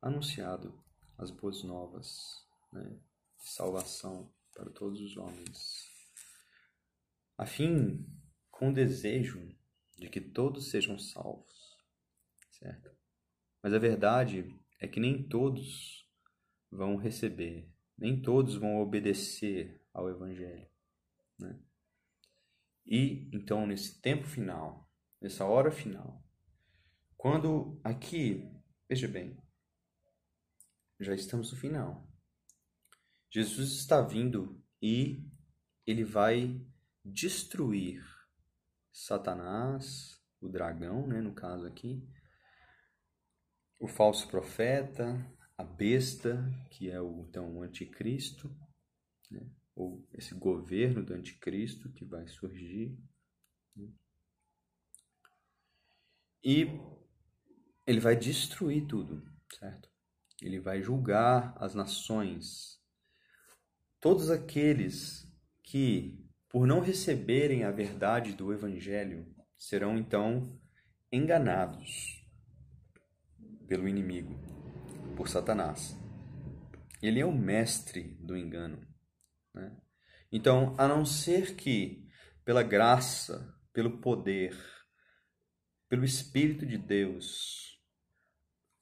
anunciado as boas novas né, de salvação para todos os homens, a fim com o desejo de que todos sejam salvos, certo? Mas a verdade é que nem todos vão receber, nem todos vão obedecer ao Evangelho, né? E então, nesse tempo final, nessa hora final, quando aqui, veja bem, já estamos no final. Jesus está vindo e ele vai destruir Satanás, o dragão, né, no caso aqui, o falso profeta, a besta, que é o então o anticristo, né, ou esse governo do anticristo que vai surgir. Né, e ele vai destruir tudo, certo? Ele vai julgar as nações. Todos aqueles que, por não receberem a verdade do Evangelho, serão então enganados pelo inimigo, por Satanás. Ele é o mestre do engano. Né? Então, a não ser que, pela graça, pelo poder, pelo Espírito de Deus,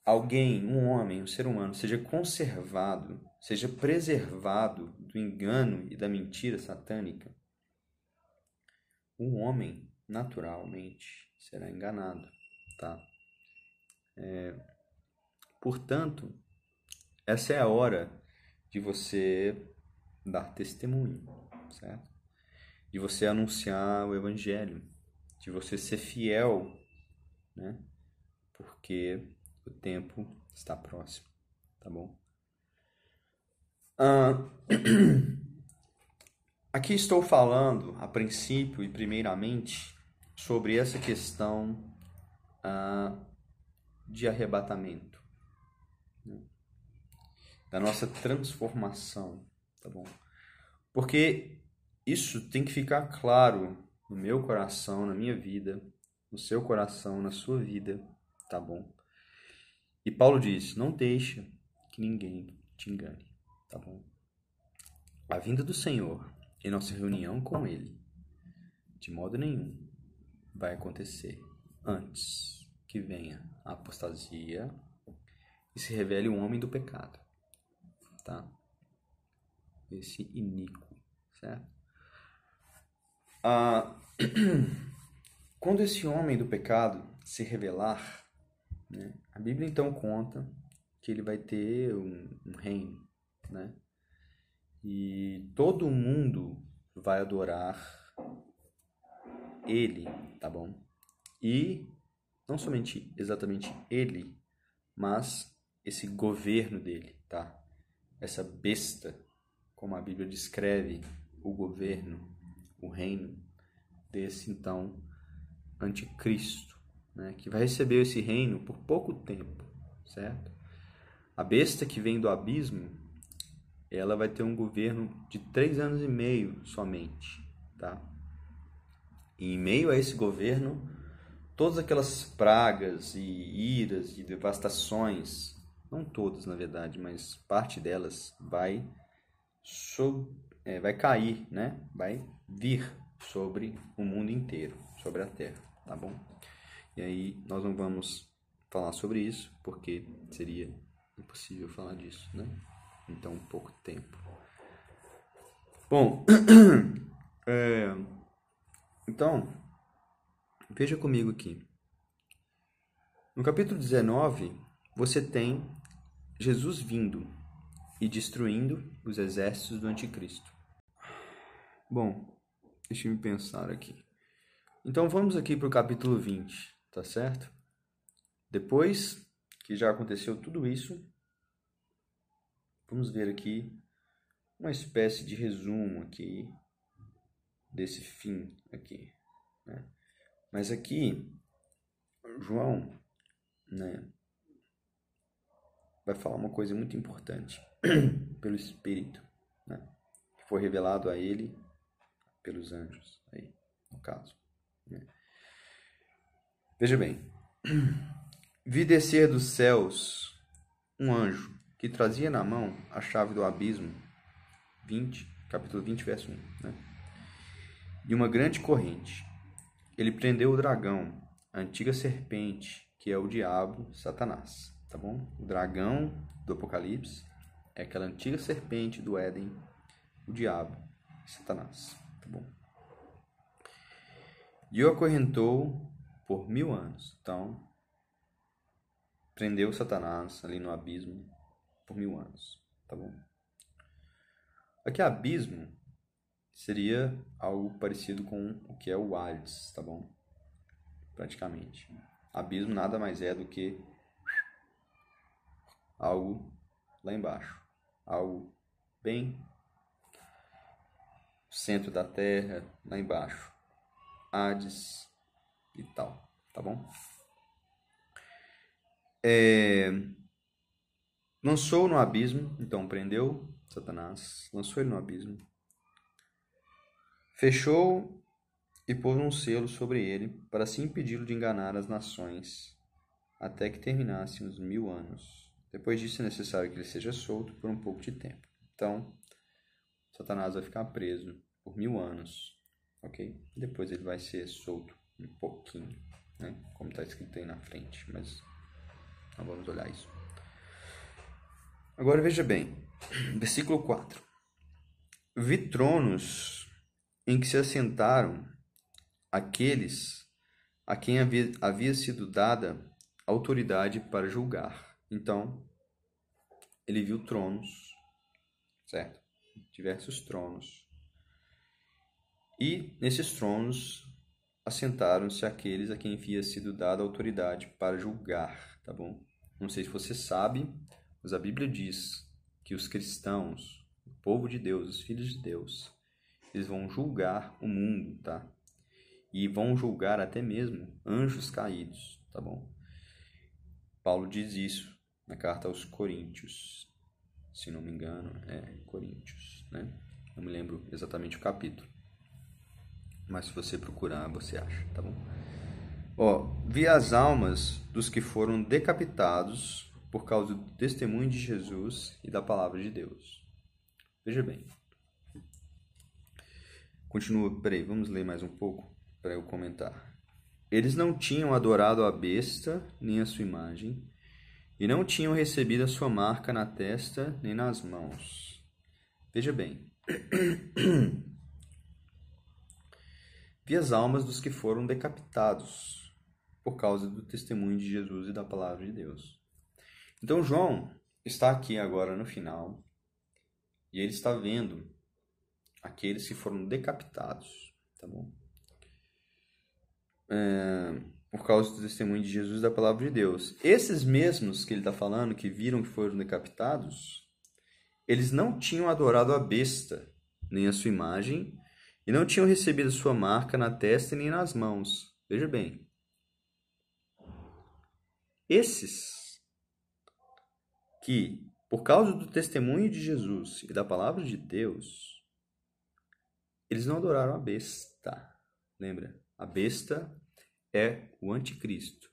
alguém, um homem, um ser humano, seja conservado, seja preservado do engano e da mentira satânica, o homem naturalmente será enganado, tá? É, portanto, essa é a hora de você dar testemunho, certo? De você anunciar o evangelho, de você ser fiel, né? Porque o tempo está próximo, tá bom? (clears throat) Aqui estou falando, a princípio e primeiramente, sobre essa questão de arrebatamento, né? da nossa transformação, tá bom? Porque isso tem que ficar claro no meu coração, na minha vida, no seu coração, na sua vida, tá bom? E Paulo diz: não deixa que ninguém te engane, tá bom? A vinda do Senhor em nossa reunião com Ele, de modo nenhum, vai acontecer antes que venha a apostasia e se revele o homem do pecado, tá? Esse iníquo, certo? Ah, (clears throat) quando esse homem do pecado se revelar, né? A Bíblia então conta que ele vai ter um, um reino, né? E todo mundo vai adorar ele, tá bom? E não somente exatamente ele, mas esse governo dele, tá? Essa besta, como a Bíblia descreve o governo, o reino desse então anticristo né, que vai receber esse reino por pouco tempo, certo? A besta que vem do abismo, ela vai ter um governo de três anos e meio somente, tá? E em meio a esse governo, todas aquelas pragas e iras e devastações não todas na verdade, mas parte delas vai sob, é, vai cair, né? Vai vir sobre o mundo inteiro, sobre a Terra, tá bom? E aí nós não vamos falar sobre isso porque seria impossível falar disso, né? Então pouco tempo. Bom, (clears throat) é, então veja comigo aqui. No capítulo 19, você tem Jesus vindo e destruindo os exércitos do anticristo. Bom, deixe me pensar aqui. Então vamos aqui para o capítulo 20, tá certo? Depois que já aconteceu tudo isso, vamos ver aqui uma espécie de resumo aqui desse fim aqui, né? Mas aqui João né, vai falar uma coisa muito importante (clears throat) pelo Espírito, né, que foi revelado a ele pelos anjos, aí, no caso. Veja bem, vi descer dos céus um anjo que trazia na mão a chave do abismo, 20, capítulo 20, verso 1, né, de uma grande corrente. Ele prendeu o dragão, a antiga serpente, que é o diabo, Satanás, tá bom? O dragão do Apocalipse é aquela antiga serpente do Éden, o diabo, Satanás, tá bom? E o acorrentou por mil anos. Então, prendeu Satanás ali no abismo por mil anos, tá bom? Aqui, abismo seria algo parecido com o que é o Hades, tá bom? Praticamente. Abismo nada mais é do que algo lá embaixo, algo bem centro da Terra, lá embaixo, Hades e tal, tá bom? É... Lançou no abismo, então prendeu Satanás, lançou ele no abismo, fechou e pôs um selo sobre ele, para se impedi-lo de enganar as nações, até que terminassem os mil anos. Depois disso é necessário que ele seja solto por um pouco de tempo. Então, Satanás vai ficar preso por mil anos, ok? Depois ele vai ser solto um pouquinho, né? Como está escrito aí na frente, mas não vamos olhar isso. Agora veja bem, (clears throat) versículo 4. Vi tronos em que se assentaram aqueles a quem havia, havia sido dada autoridade para julgar. Então, ele viu tronos, certo? Diversos tronos. E nesses tronos assentaram-se aqueles a quem havia sido dada autoridade para julgar, tá bom? Não sei se você sabe, mas a Bíblia diz que os cristãos, o povo de Deus, os filhos de Deus, eles vão julgar o mundo, tá? e vão julgar até mesmo anjos caídos, tá bom? Paulo diz isso na carta aos Coríntios, se não me engano, é Coríntios, né? Não me lembro exatamente o capítulo. Mas se você procurar, você acha, tá bom? Ó, vi as almas dos que foram decapitados por causa do testemunho de Jesus e da palavra de Deus. Veja bem. Continua, peraí, vamos ler mais um pouco para eu comentar. Eles não tinham adorado a besta nem a sua imagem, e não tinham recebido a sua marca na testa nem nas mãos. Veja bem. (clears throat) Vi as almas dos que foram decapitados por causa do testemunho de Jesus e da palavra de Deus. Então João está aqui agora no final e ele está vendo aqueles que foram decapitados, tá bom? é, por causa do testemunho de Jesus da palavra de Deus. Esses mesmos que ele está falando, que viram que foram decapitados, eles não tinham adorado a besta, nem a sua imagem, e não tinham recebido sua marca na testa nem nas mãos. Veja bem. Esses que, por causa do testemunho de Jesus e da palavra de Deus, eles não adoraram a besta. Lembra? A besta é o anticristo.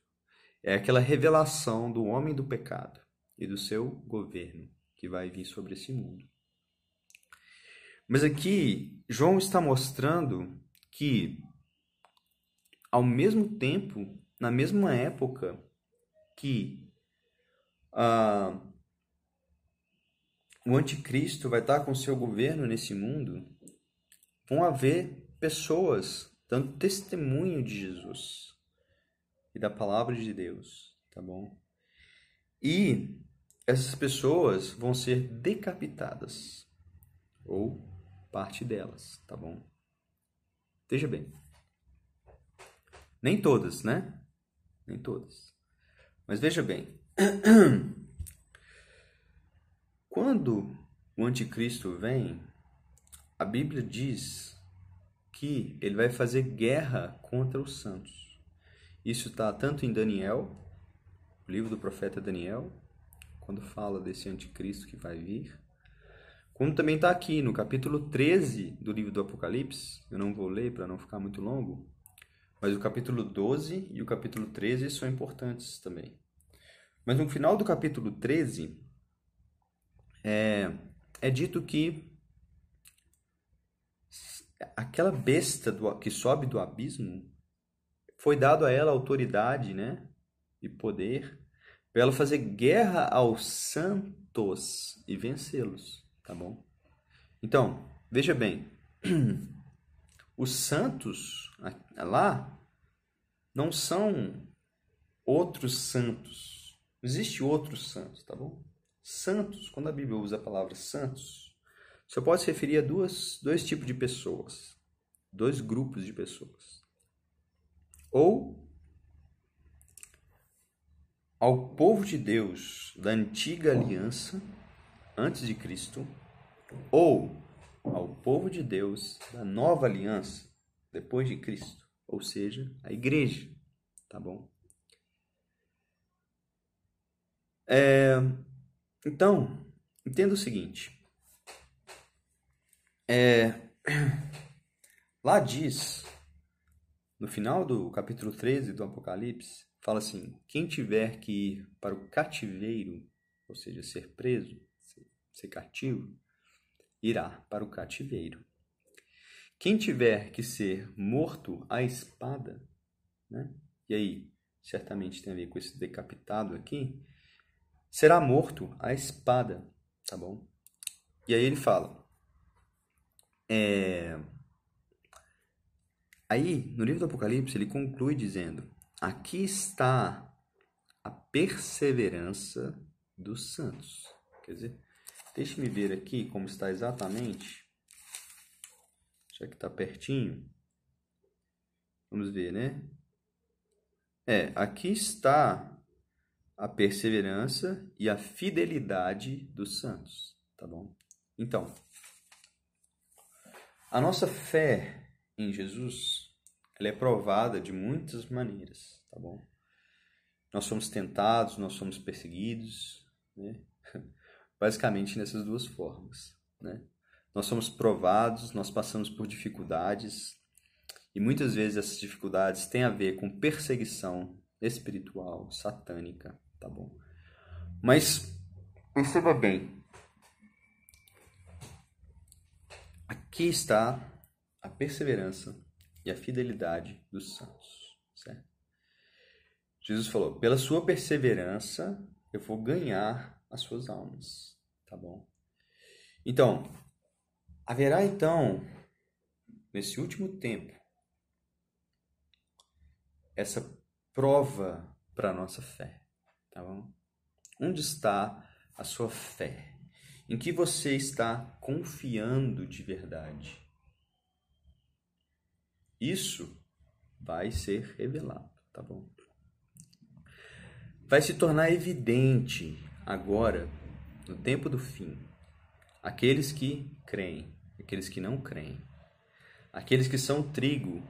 É aquela revelação do homem do pecado. e do seu governo que vai vir sobre esse mundo. Mas aqui, João está mostrando que, ao mesmo tempo, na mesma época que ah, o anticristo vai estar com seu governo nesse mundo, vão haver pessoas dando testemunho de Jesus e da palavra de Deus, tá bom? E essas pessoas vão ser decapitadas ou parte delas, tá bom? Veja bem. Nem todas, né? Nem todas. Mas veja bem. (clears throat) Quando o anticristo vem, a Bíblia diz que ele vai fazer guerra contra os santos. Isso está tanto em Daniel, o livro do profeta Daniel, quando fala desse anticristo que vai vir, como também está aqui no capítulo 13 do livro do Apocalipse. Eu não vou ler para não ficar muito longo, mas o capítulo 12 e o capítulo 13 são importantes também. Mas no final do capítulo 13, é, é dito que aquela besta do, que sobe do abismo foi dado a ela autoridade, né, e poder para ela fazer guerra aos santos e vencê-los, tá bom? Então, veja bem, (clears throat) os santos lá não são outros santos. Não existe outros santos, tá bom? Santos, quando a Bíblia usa a palavra santos, só pode se referir a duas, dois tipos de pessoas, dois grupos de pessoas. Ou ao povo de Deus da antiga aliança, antes de Cristo, ou ao povo de Deus da nova aliança, depois de Cristo, ou seja, a igreja, tá bom? É, então, entenda o seguinte: é, lá diz, no final do capítulo 13 do Apocalipse, fala assim: quem tiver que ir para o cativeiro, ou seja, ser preso, ser cativo, irá para o cativeiro. Quem tiver que ser morto à espada, né? e aí certamente tem a ver com esse decapitado aqui, será morto à espada, tá bom? E aí ele fala: é... Aí, no livro do Apocalipse, ele conclui dizendo: Aqui está a perseverança dos santos. Quer dizer, deixe-me ver aqui como está exatamente. Já que está pertinho. Vamos ver, né? É, aqui está a perseverança e a fidelidade dos santos, tá bom? Então, a nossa fé em Jesus, ela é provada de muitas maneiras, tá bom? Nós somos tentados, nós somos perseguidos, né? Basicamente nessas duas formas, né? Nós somos provados, nós passamos por dificuldades, e muitas vezes essas dificuldades têm a ver com perseguição espiritual, satânica, tá bom? Mas perceba bem, Aqui está a perseverança e a fidelidade dos santos. Certo? Jesus falou: pela sua perseverança eu vou ganhar as suas almas. Tá bom? Então, haverá então, nesse último tempo, essa prova para nossa fé. Tá bom? Onde está a sua fé? Em que você está confiando de verdade? Isso vai ser revelado, tá bom? Vai se tornar evidente agora, no tempo do fim, aqueles que creem, aqueles que não creem, aqueles que são trigo,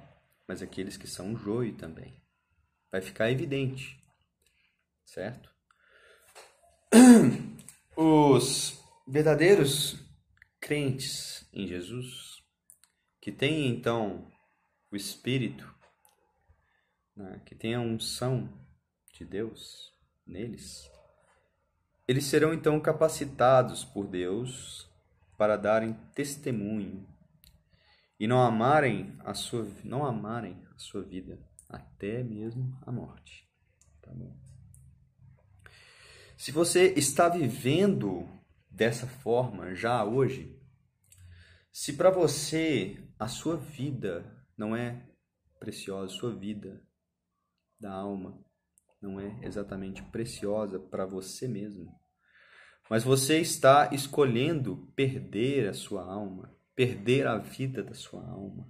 mas aqueles que são joio também. Vai ficar evidente, certo? (clears throat) Os verdadeiros crentes em Jesus, que têm então o Espírito, né, que têm a unção de Deus neles, eles serão então capacitados por Deus para darem testemunho e não amarem a sua não amarem a sua vida até mesmo a morte. Tá bom? Se você está vivendo dessa forma já hoje, se para você a sua vida não é preciosa, sua vida da alma não é exatamente preciosa para você mesmo, mas você está escolhendo perder a sua alma, perder a vida da sua alma,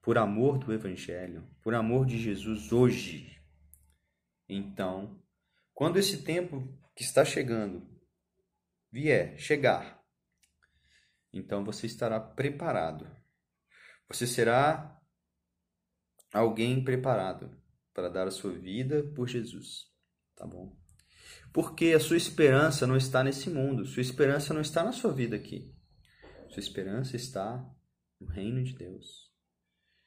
por amor do Evangelho, por amor de Jesus hoje. Então, quando esse tempo que está chegando vier, chegar, então você estará preparado. Você será alguém preparado para dar a sua vida por Jesus, tá bom? Porque a sua esperança não está nesse mundo, sua esperança não está na sua vida aqui. Sua esperança está no reino de Deus.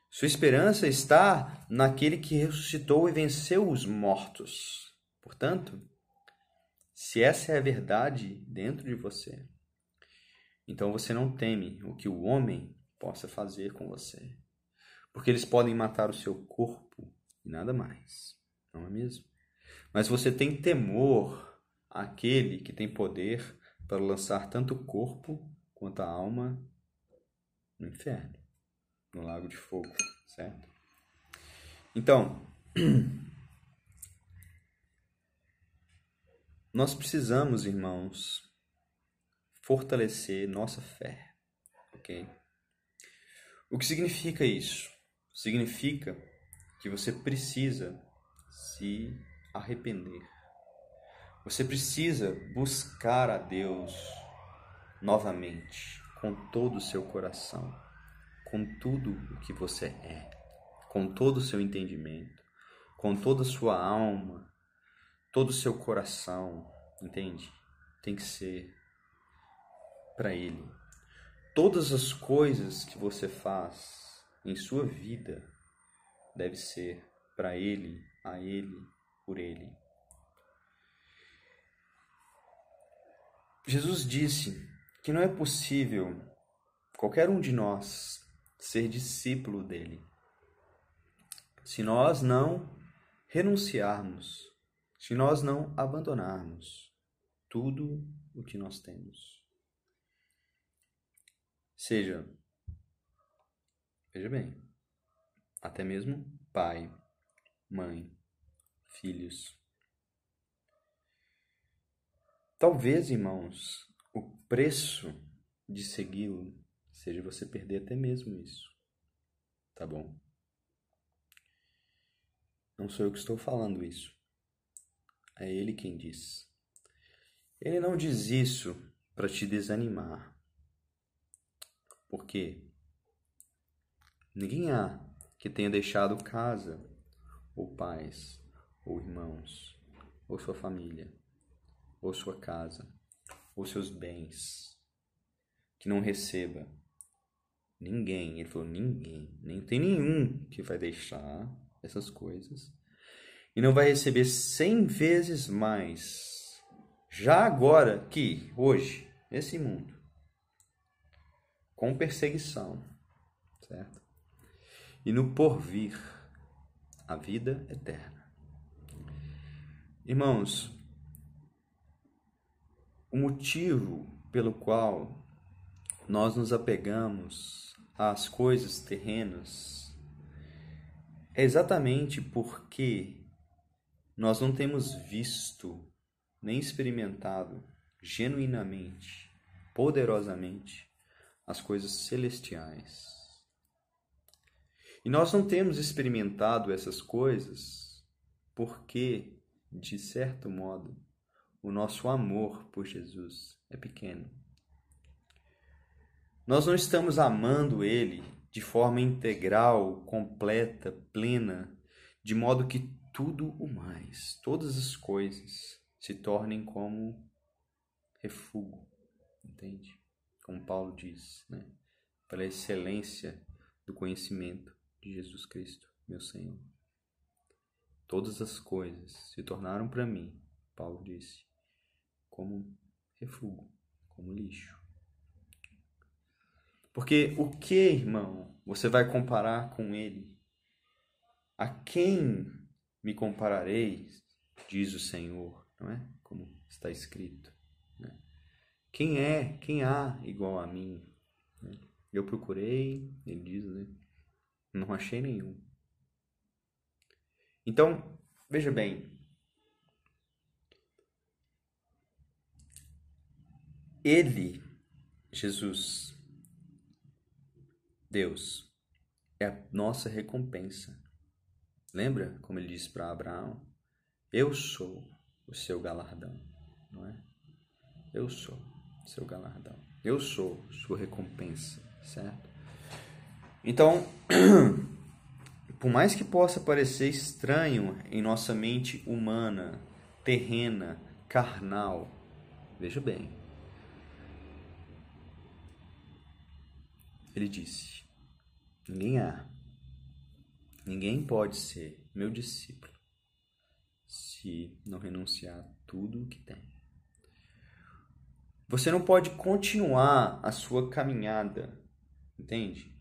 Sua esperança está naquele que ressuscitou e venceu os mortos. Portanto, se essa é a verdade dentro de você, então você não teme o que o homem possa fazer com você. Porque eles podem matar o seu corpo e nada mais, não é mesmo? Mas você tem temor àquele que tem poder para lançar tanto o corpo quanto a alma no inferno, no lago de fogo, certo? Então, (clears throat) nós precisamos, irmãos, fortalecer nossa fé, ok? O que significa isso? Significa que você precisa se arrepender. Você precisa buscar a Deus novamente, com todo o seu coração, com tudo o que você é, com todo o seu entendimento, com toda a sua alma, todo o seu coração, entende? Tem que ser para Ele. Todas as coisas que você faz em sua vida deve ser para Ele, a Ele, por Ele. Jesus disse que não é possível qualquer um de nós ser discípulo dele se nós não renunciarmos, se nós não abandonarmos tudo o que nós temos. Seja, veja bem, até mesmo pai, mãe, filhos. Talvez, irmãos, o preço de segui-lo seja você perder até mesmo isso. Tá bom? Não sou eu que estou falando isso. É ele quem diz. Ele não diz isso para te desanimar. Porque ninguém há que tenha deixado casa, ou pais, ou irmãos, ou sua família, ou sua casa, ou seus bens, que não receba ninguém. Ele falou: ninguém, nem tem nenhum que vai deixar essas coisas e não vai receber cem vezes mais, já agora que hoje, nesse mundo, com perseguição, certo? e no porvir a vida eterna. Irmãos, o motivo pelo qual nós nos apegamos às coisas terrenas é exatamente porque nós não temos visto nem experimentado genuinamente, poderosamente, as coisas celestiais. E nós não temos experimentado essas coisas porque, de certo modo, o nosso amor por Jesus é pequeno. Nós não estamos amando Ele de forma integral, completa, plena, de modo que tudo o mais, todas as coisas, se tornem como refúgio, entende? Como Paulo diz, né? Pela excelência do conhecimento de Jesus Cristo, meu Senhor. Todas as coisas se tornaram para mim, Paulo disse, como refúgio, como lixo. Porque o que, irmão, você vai comparar com ele? A quem me compararei? Diz o Senhor, não é? Como está escrito. Né? Quem é, quem há igual a mim? Eu procurei, ele diz, né? não achei nenhum. Então, veja bem, ele, Jesus, Deus é a nossa recompensa. Lembra como ele disse para Abraão? Eu sou o seu galardão, não é? Eu sou o seu galardão. Eu sou sua recompensa, certo? Então, (clears throat) por mais que possa parecer estranho em nossa mente humana, terrena, carnal, veja bem. Ele disse: Ninguém há. Ninguém pode ser meu discípulo se não renunciar a tudo o que tem. Você não pode continuar a sua caminhada, entende?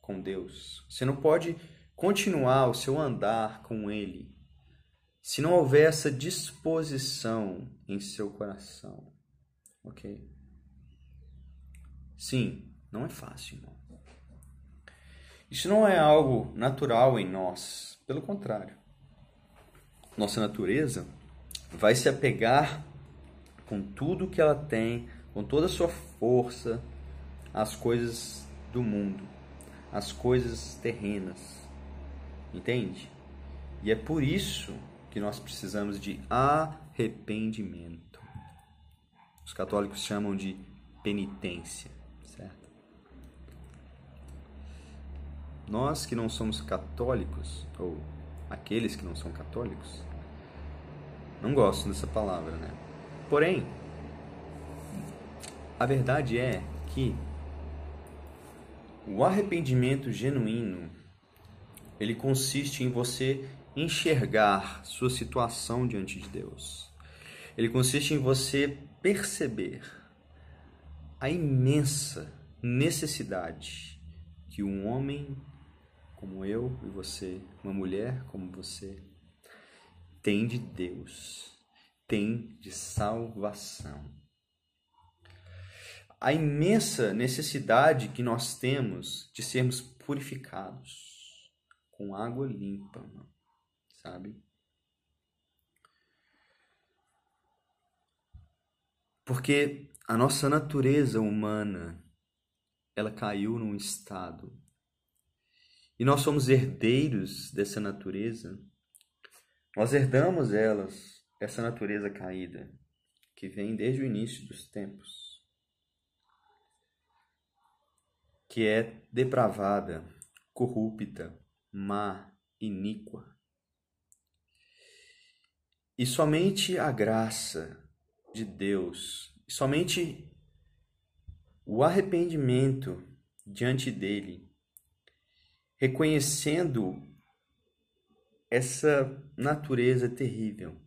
Com Deus. Você não pode continuar o seu andar com Ele se não houver essa disposição em seu coração, ok? Sim, não é fácil, irmão. Isso não é algo natural em nós, pelo contrário. Nossa natureza vai se apegar com tudo que ela tem, com toda a sua força, às coisas do mundo, às coisas terrenas. Entende? E é por isso que nós precisamos de arrependimento. Os católicos chamam de penitência. nós que não somos católicos, ou aqueles que não são católicos, não gostam dessa palavra, né? Porém, a verdade é que o arrependimento genuíno ele consiste em você enxergar sua situação diante de Deus. Ele consiste em você perceber a imensa necessidade que um homem como eu e você, uma mulher como você, tem de Deus, tem de salvação. A imensa necessidade que nós temos de sermos purificados com água limpa, sabe? Porque a nossa natureza humana, ela caiu num estado. E nós somos herdeiros dessa natureza, nós herdamos elas, essa natureza caída, que vem desde o início dos tempos, que é depravada, corrupta, má, iníqua. E somente a graça de Deus, somente o arrependimento diante dele reconhecendo essa natureza terrível,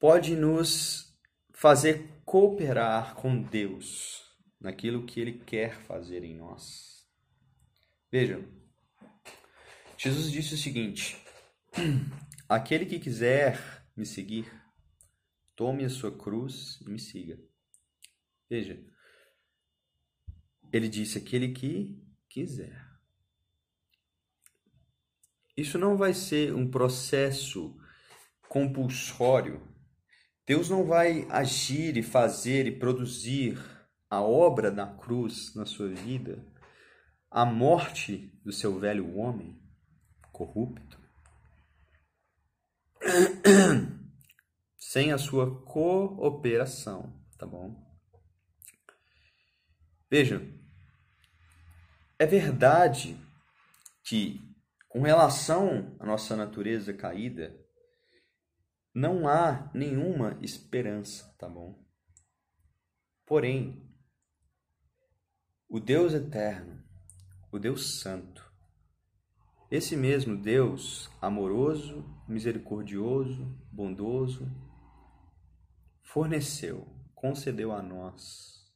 pode nos fazer cooperar com Deus naquilo que Ele quer fazer em nós. Vejam, Jesus disse o seguinte: Aquele que quiser me seguir, tome a sua cruz e me siga. Veja, ele disse: aquele que quiser. Isso não vai ser um processo compulsório. Deus não vai agir e fazer e produzir a obra da cruz na sua vida, a morte do seu velho homem corrupto, (clears throat) sem a sua cooperação, tá bom? Veja, é verdade que com relação à nossa natureza caída, não há nenhuma esperança, tá bom? Porém, o Deus eterno, o Deus santo, esse mesmo Deus amoroso, misericordioso, bondoso, forneceu, concedeu a nós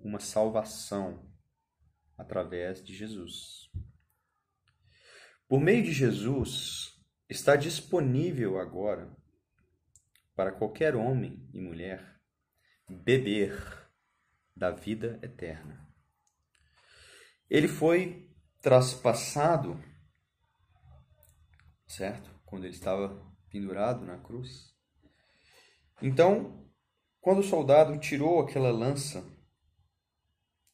uma salvação através de Jesus. Por meio de Jesus, está disponível agora para qualquer homem e mulher beber da vida eterna. Ele foi traspassado, certo? Quando ele estava pendurado na cruz. Então, quando o soldado tirou aquela lança,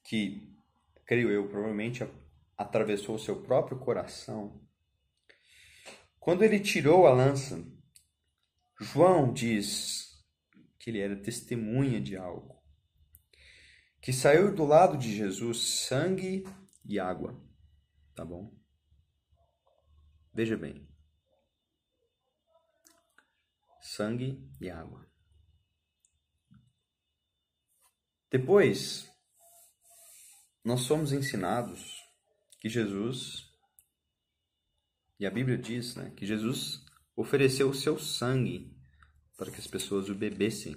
que, creio eu, provavelmente atravessou o seu próprio coração, quando ele tirou a lança, João diz que ele era testemunha de algo. Que saiu do lado de Jesus sangue e água. Tá bom? Veja bem. Sangue e água. Depois, nós somos ensinados que Jesus, e a Bíblia diz né, que Jesus ofereceu o seu sangue para que as pessoas o bebessem,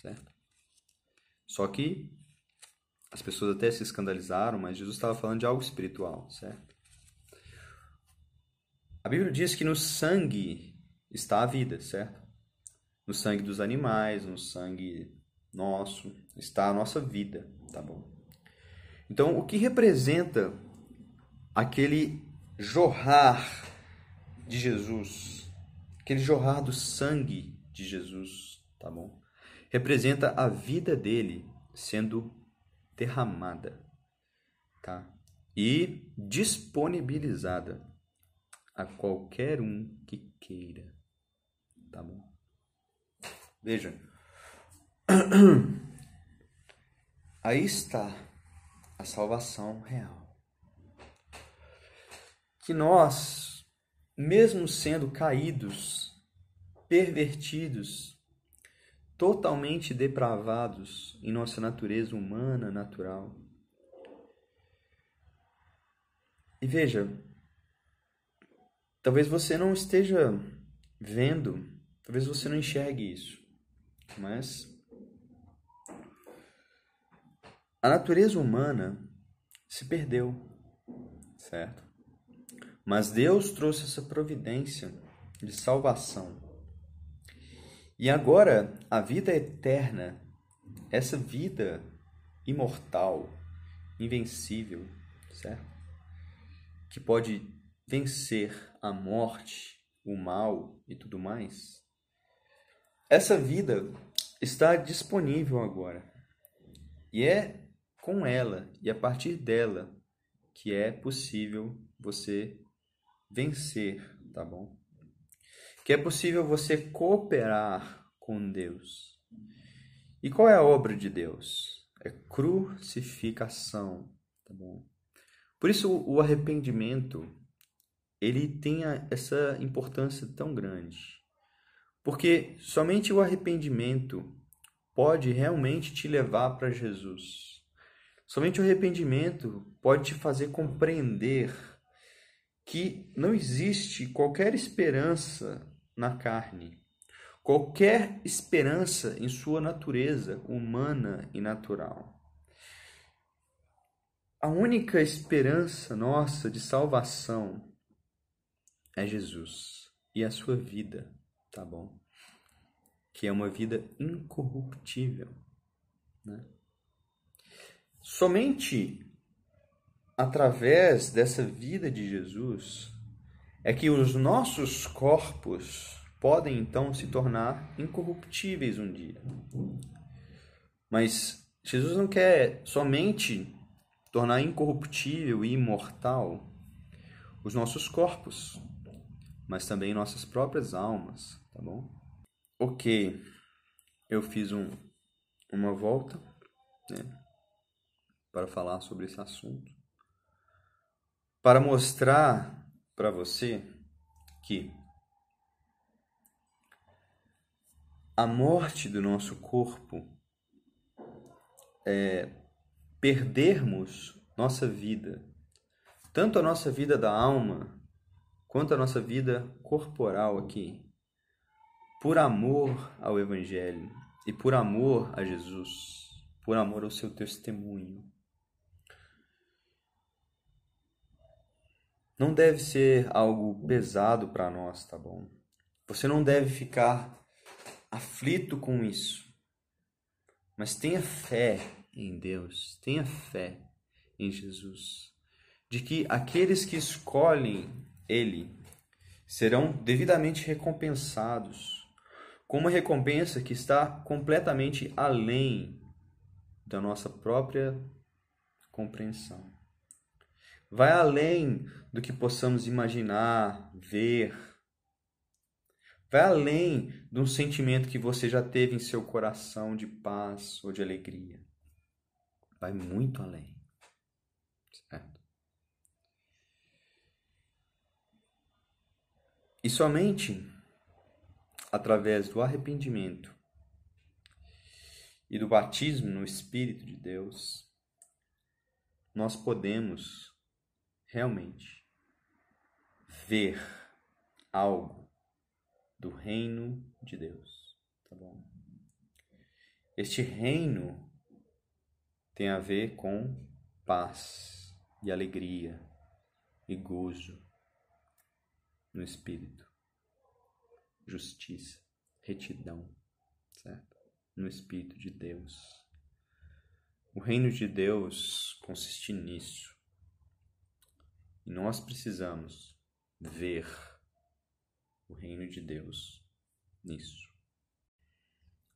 certo? Só que as pessoas até se escandalizaram, mas Jesus estava falando de algo espiritual, certo? A Bíblia diz que no sangue está a vida, certo? No sangue dos animais, no sangue nosso, está a nossa vida, tá bom? Então, o que representa aquele jorrar de Jesus, aquele jorrar do sangue de Jesus, tá bom? Representa a vida dele sendo derramada, tá? E disponibilizada a qualquer um que queira, tá bom? Veja, (clears throat) Aí está a salvação real. Que nós, mesmo sendo caídos, pervertidos, totalmente depravados em nossa natureza humana natural. E veja, talvez você não esteja vendo, talvez você não enxergue isso, mas a natureza humana se perdeu, certo? Mas Deus trouxe essa providência de salvação. E agora, a vida eterna, essa vida imortal, invencível, certo? Que pode vencer a morte, o mal e tudo mais. Essa vida está disponível agora. E é com ela e a partir dela que é possível você vencer, tá bom? Que é possível você cooperar com Deus. E qual é a obra de Deus? É crucificação, tá bom? Por isso o arrependimento ele tem essa importância tão grande. Porque somente o arrependimento pode realmente te levar para Jesus. Somente o arrependimento pode te fazer compreender que não existe qualquer esperança na carne, qualquer esperança em sua natureza humana e natural. A única esperança nossa de salvação é Jesus e a sua vida, tá bom? Que é uma vida incorruptível, né? Somente através dessa vida de Jesus é que os nossos corpos podem então se tornar incorruptíveis um dia. Mas Jesus não quer somente tornar incorruptível e imortal os nossos corpos, mas também nossas próprias almas, tá bom? Ok, eu fiz um, uma volta, né? para falar sobre esse assunto, para mostrar para você que a morte do nosso corpo é perdermos nossa vida, tanto a nossa vida da alma quanto a nossa vida corporal aqui, por amor ao Evangelho, e por amor a Jesus, por amor ao seu testemunho. Não deve ser algo pesado para nós, tá bom? Você não deve ficar aflito com isso. Mas tenha fé em Deus, tenha fé em Jesus, de que aqueles que escolhem Ele serão devidamente recompensados, com uma recompensa que está completamente além da nossa própria compreensão. Vai além do que possamos imaginar, ver. Vai além de um sentimento que você já teve em seu coração de paz ou de alegria. Vai muito além. Certo? E somente através do arrependimento e do batismo no Espírito de Deus, nós podemos realmente ver algo do reino de Deus, tá bom? Este reino tem a ver com paz e alegria e gozo no espírito, justiça, retidão, certo? No espírito de Deus. O reino de Deus consiste nisso. E nós precisamos ver o reino de Deus nisso.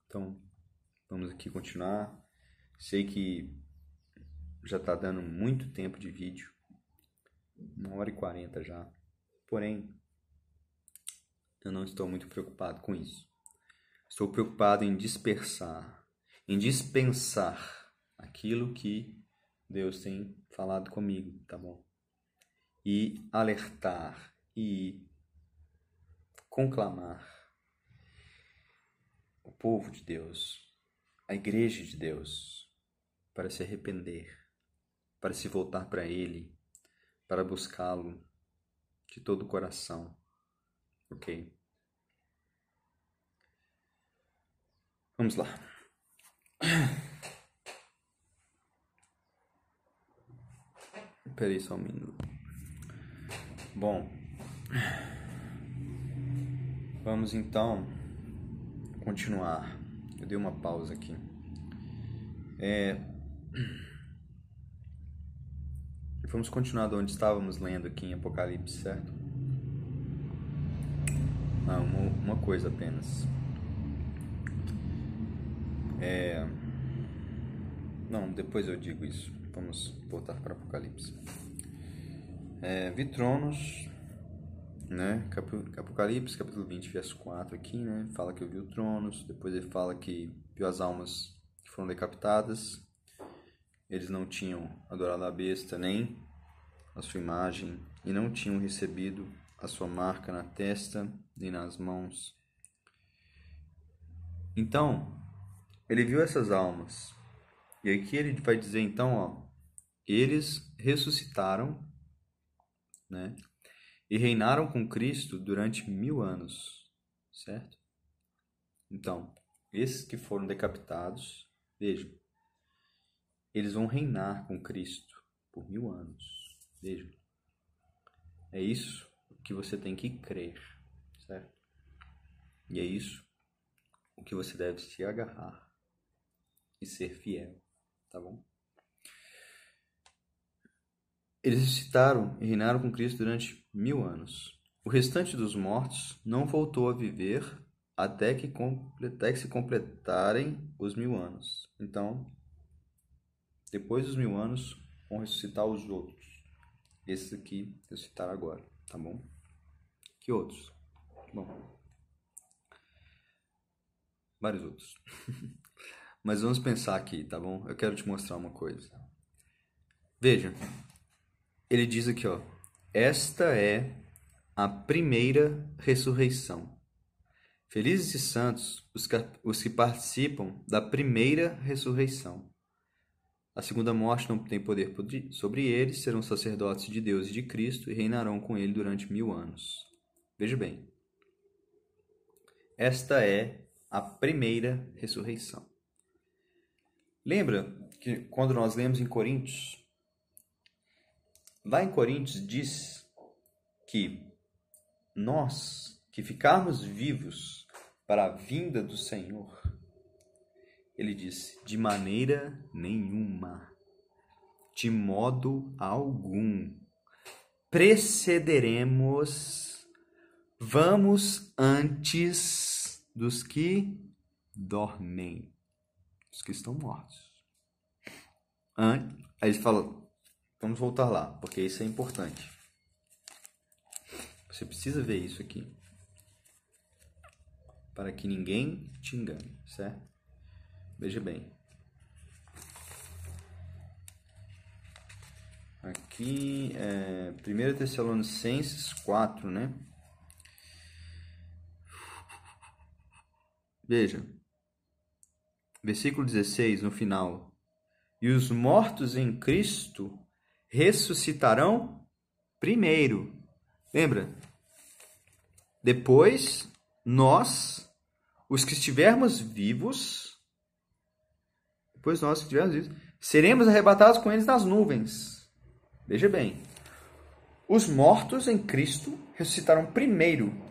Então, vamos aqui continuar. Sei que já está dando muito tempo de vídeo, uma hora e quarenta já. Porém, eu não estou muito preocupado com isso. Estou preocupado em dispersar, em dispensar aquilo que Deus tem falado comigo, tá bom? E alertar e conclamar o povo de Deus, a igreja de Deus, para se arrepender, para se voltar para Ele, para buscá-lo de todo o coração Ok? Vamos lá. Peraí só um minuto. Bom, vamos então continuar. Eu dei uma pausa aqui. É... Vamos continuar de onde estávamos lendo aqui em Apocalipse, certo? Ah, uma, uma coisa apenas. É... Não, depois eu digo isso. Vamos voltar para Apocalipse. É, vi tronos, né? Apocalipse, capítulo 20, verso 4 aqui, né? Fala que eu vi tronos, depois ele fala que viu as almas que foram decapitadas. Eles não tinham adorado a besta nem a sua imagem e não tinham recebido a sua marca na testa e nas mãos. Então, ele viu essas almas. E aqui ele vai dizer então, ó, eles ressuscitaram, né? E reinaram com Cristo durante mil anos, certo? Então, esses que foram decapitados, vejam, eles vão reinar com Cristo por mil anos. Vejam. É isso que você tem que crer, certo? E é isso o que você deve se agarrar e ser fiel, tá bom? Eles ressuscitaram e reinaram com Cristo durante mil anos. O restante dos mortos não voltou a viver até que, até que se completarem os mil anos. Então, depois dos mil anos, vão ressuscitar os outros. Esses aqui ressuscitaram agora, tá bom? Que outros? Bom, vários outros. (laughs) Mas vamos pensar aqui, tá bom? Eu quero te mostrar uma coisa. Veja, ele diz aqui, ó. Esta é a primeira ressurreição. Felizes e santos os que, os que participam da primeira ressurreição. A segunda morte não tem poder sobre eles, serão sacerdotes de Deus e de Cristo e reinarão com ele durante mil anos. Veja bem, esta é a primeira ressurreição. Lembra que quando nós lemos em Coríntios, lá em Coríntios diz que nós que ficarmos vivos para a vinda do Senhor, ele disse: de maneira nenhuma, de modo algum, precederemos, vamos antes dos que dormem, dos que estão mortos. Aí ele fala, vamos voltar lá, porque isso é importante. Você precisa ver isso aqui. Para que ninguém te engane, certo? Veja bem. Aqui é 1 Tessalonicenses 4, né? Veja. Versículo 16, no final. E os mortos em Cristo ressuscitarão primeiro. Lembra? Depois, nós, os que estivermos vivos, depois nós que estivermos vivos, seremos arrebatados com eles nas nuvens. Veja bem. Os mortos em Cristo ressuscitarão primeiro.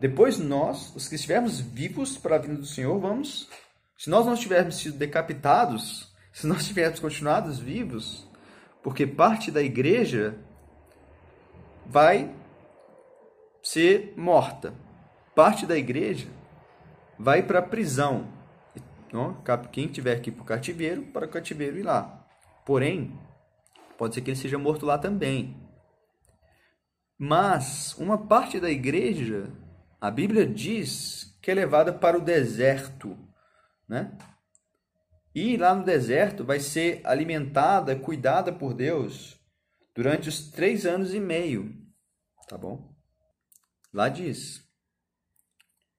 Depois nós, os que estivermos vivos para a vinda do Senhor, vamos se nós não tivermos sido decapitados, se nós tivermos continuado vivos, porque parte da igreja vai ser morta, parte da igreja vai para a prisão. Quem tiver que ir para o cativeiro, para o cativeiro ir lá. Porém, pode ser que ele seja morto lá também. Mas uma parte da igreja, a Bíblia diz que é levada para o deserto né? E lá no deserto vai ser alimentada, cuidada por Deus durante os três anos e meio, tá bom? Lá diz,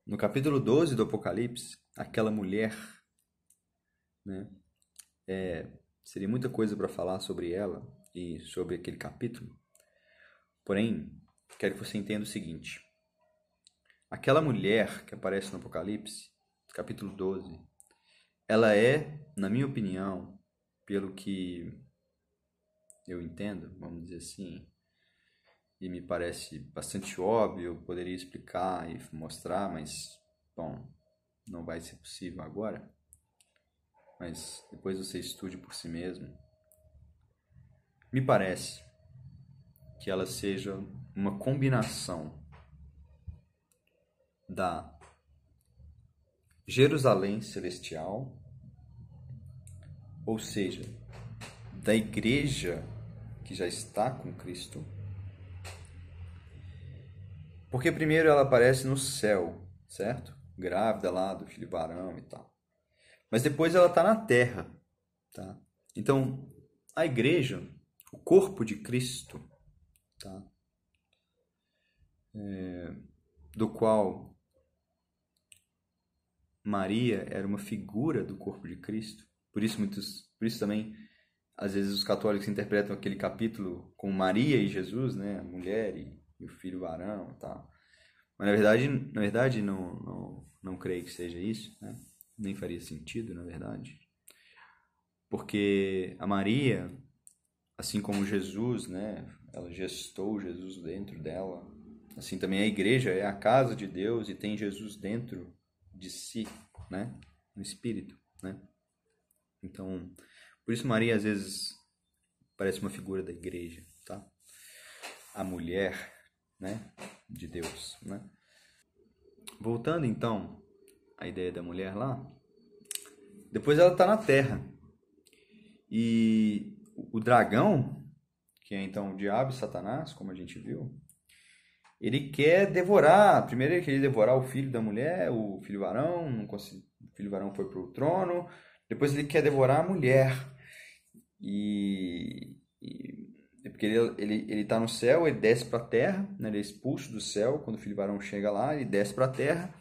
no capítulo 12 do Apocalipse, aquela mulher, né? É, seria muita coisa para falar sobre ela e sobre aquele capítulo. Porém, quero que você entenda o seguinte: aquela mulher que aparece no Apocalipse, capítulo 12, ela é, na minha opinião, pelo que eu entendo, vamos dizer assim, e me parece bastante óbvio, eu poderia explicar e mostrar, mas, bom, não vai ser possível agora. Mas depois você estude por si mesmo. Me parece que ela seja uma combinação da Jerusalém celestial, ou seja, da igreja que já está com Cristo. Porque primeiro ela aparece no céu, certo? Grávida lá do filho varão e tal. Mas depois ela está na terra, tá? Então, a igreja, o corpo de Cristo, tá? É, do qual Maria era uma figura do corpo de Cristo. Por isso muitos, por isso também às vezes os católicos interpretam aquele capítulo com Maria e Jesus, né, a mulher e, e o filho varão, tal. Mas na verdade, na verdade não, não, não creio que seja isso, né? Nem faria sentido, na verdade. Porque a Maria, assim como Jesus, né, ela gestou Jesus dentro dela. Assim também a igreja é a casa de Deus e tem Jesus dentro de si, né? No espírito, né? Então, por isso Maria às vezes parece uma figura da igreja, tá? A mulher, né, de Deus, né? Voltando então à ideia da mulher lá, depois ela está na terra. E o dragão, que é então o diabo e Satanás, como a gente viu, ele quer devorar. Primeiro ele queria devorar o filho da mulher, o filho varão, não consegui, o filho varão foi para o trono. Depois ele quer devorar a mulher. E, e é porque ele ele ele está no céu, ele desce para a terra, né? ele é expulso do céu quando o filho varão chega lá, ele desce para a terra.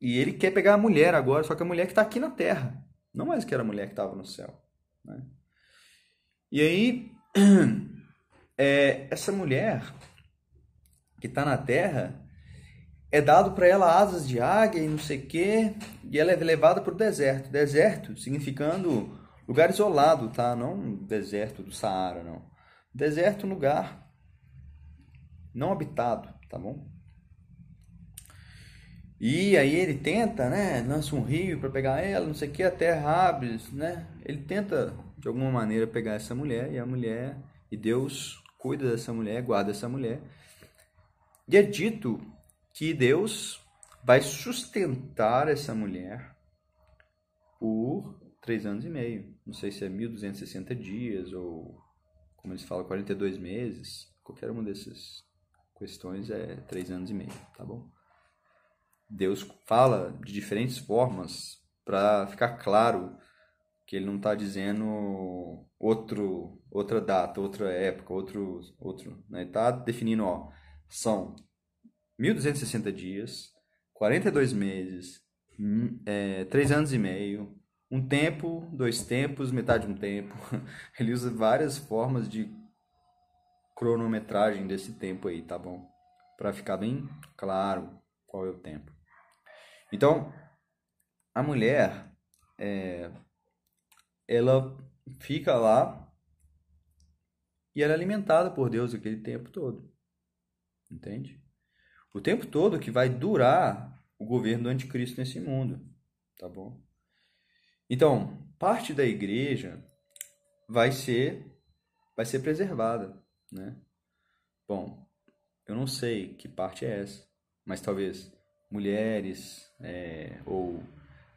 E ele quer pegar a mulher agora, só que a mulher que está aqui na terra, não mais que era a mulher que estava no céu. Né? E aí, (clears throat) é, essa mulher que está na terra, é dado para ela asas de águia e não sei o quê, e ela é levada para o deserto. Deserto significando lugar isolado, tá? Não deserto do Saara, não. Deserto, lugar não habitado, tá bom? E aí ele tenta, né? Lança um rio para pegar ela, não sei o que, a terra abre, né? Ele tenta de alguma maneira pegar essa mulher e a mulher e Deus cuida dessa mulher, guarda essa mulher. E é dito que Deus vai sustentar essa mulher por três anos e meio. Não sei se é 1.260 dias ou, como eles falam, 42 meses. Qualquer uma dessas questões é três anos e meio, tá bom? Deus fala de diferentes formas para ficar claro que ele não está dizendo outro, outra data, outra época, outro, outro, né? Está definindo, ó, são 1.260 dias, 42 meses, hum, é, 3 anos e meio, um tempo, dois tempos, metade de um tempo. (laughs) Ele usa várias formas de cronometragem desse tempo aí, tá bom? Para ficar bem claro qual é o tempo. Então, a mulher, é, ela fica lá e ela é alimentada por Deus aquele tempo todo. Entende? O tempo todo que vai durar o governo do anticristo nesse mundo. Tá bom? Então, parte da igreja vai ser vai ser preservada, né? Bom, eu não sei que parte é essa, mas talvez mulheres é, ou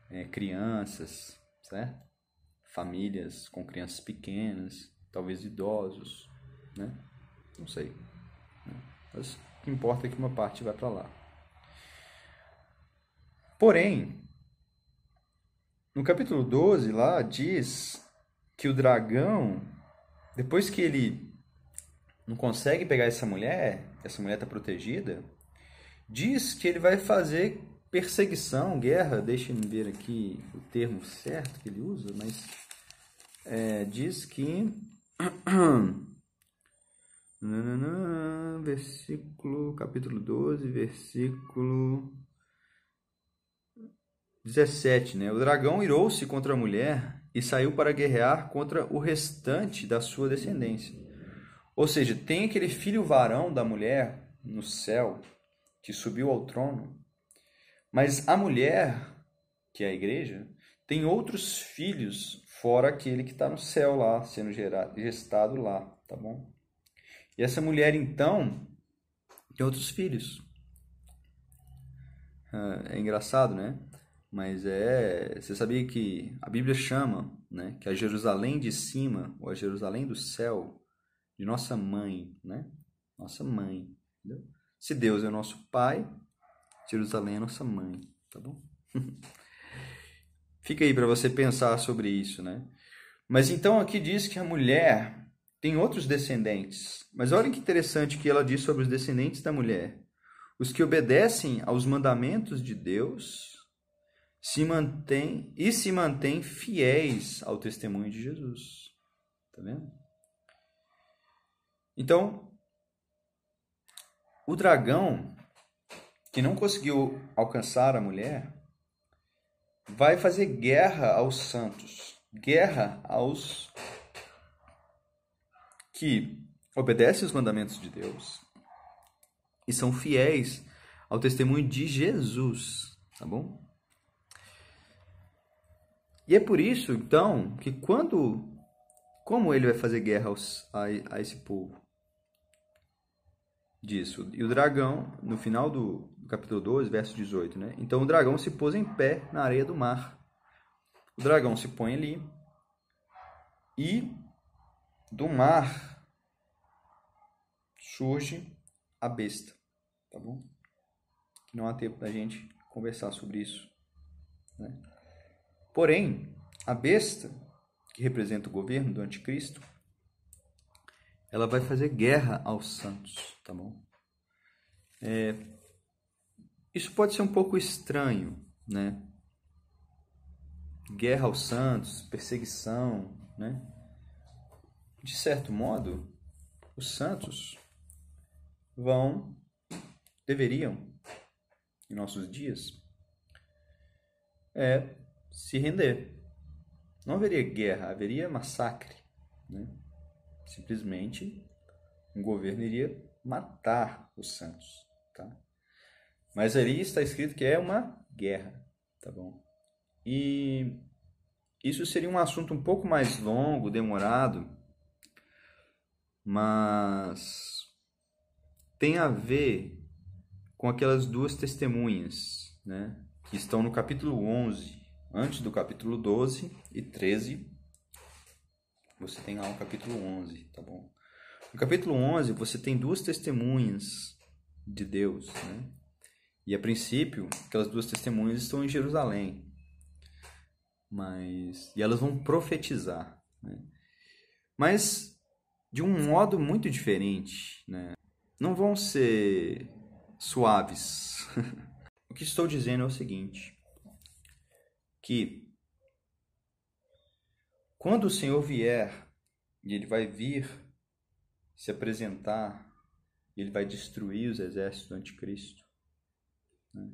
é, crianças, certo? Famílias com crianças pequenas, talvez idosos, né? Não sei. Mas o que importa é que uma parte vai para lá. Porém, no capítulo 12 lá diz que o dragão, depois que ele não consegue pegar essa mulher, essa mulher está protegida, diz que ele vai fazer perseguição, guerra, deixem-me ver aqui o termo certo que ele usa, mas é, diz que (clears throat) versículo, capítulo 12, versículo 17, né? O dragão irou-se contra a mulher e saiu para guerrear contra o restante da sua descendência. Ou seja, tem aquele filho varão da mulher no céu que subiu ao trono, mas a mulher, que é a igreja, tem outros filhos fora aquele que está no céu lá, sendo gerado, gestado lá, tá bom? E essa mulher, então, tem outros filhos. Ah, é engraçado, né? Mas é. Você sabia que a Bíblia chama né, que a Jerusalém de cima, ou a Jerusalém do céu, de nossa mãe, né? Nossa mãe. Entendeu? Se Deus é nosso pai, Jerusalém é nossa mãe, tá bom? (laughs) Fica aí para você pensar sobre isso, né? Mas então aqui diz que a mulher tem outros descendentes. Mas olha que interessante que ela diz sobre os descendentes da mulher. Os que obedecem aos mandamentos de Deus se mantêm e se mantêm fiéis ao testemunho de Jesus. Tá vendo? Então, o dragão que não conseguiu alcançar a mulher vai fazer guerra aos santos, guerra aos que obedecem os mandamentos de Deus e são fiéis ao testemunho de Jesus, tá bom? E é por isso, então, que quando. Como ele vai fazer guerra aos, a, a esse povo? Disso. E o dragão, no final do, capítulo 12, verso 18, né? Então o dragão se pôs em pé na areia do mar. O dragão se põe ali e do mar surge a besta, tá bom? Não há tempo da gente conversar sobre isso. Né? Porém, a besta, que representa o governo do anticristo, ela vai fazer guerra aos santos, tá bom? É, isso pode ser um pouco estranho, né? Guerra aos santos, perseguição, né? De certo modo, os santos vão, deveriam em nossos dias é se render. Não haveria guerra, haveria massacre. Né? Simplesmente um governo iria matar os santos. Tá? Mas ali está escrito que é uma guerra. Tá bom? E isso seria um assunto um pouco mais longo, demorado, mas tem a ver com aquelas duas testemunhas, né? Que estão no capítulo 11, antes do capítulo 12 e 13. Você tem lá o capítulo 11, tá bom? No capítulo 11, você tem duas testemunhas de Deus, né? E a princípio, aquelas duas testemunhas estão em Jerusalém. Mas e elas vão profetizar, né? Mas de um modo muito diferente, né? Não vão ser suaves. (laughs) o que estou dizendo é o seguinte: que quando o Senhor vier e ele vai vir se apresentar, ele vai destruir os exércitos do anticristo. Né?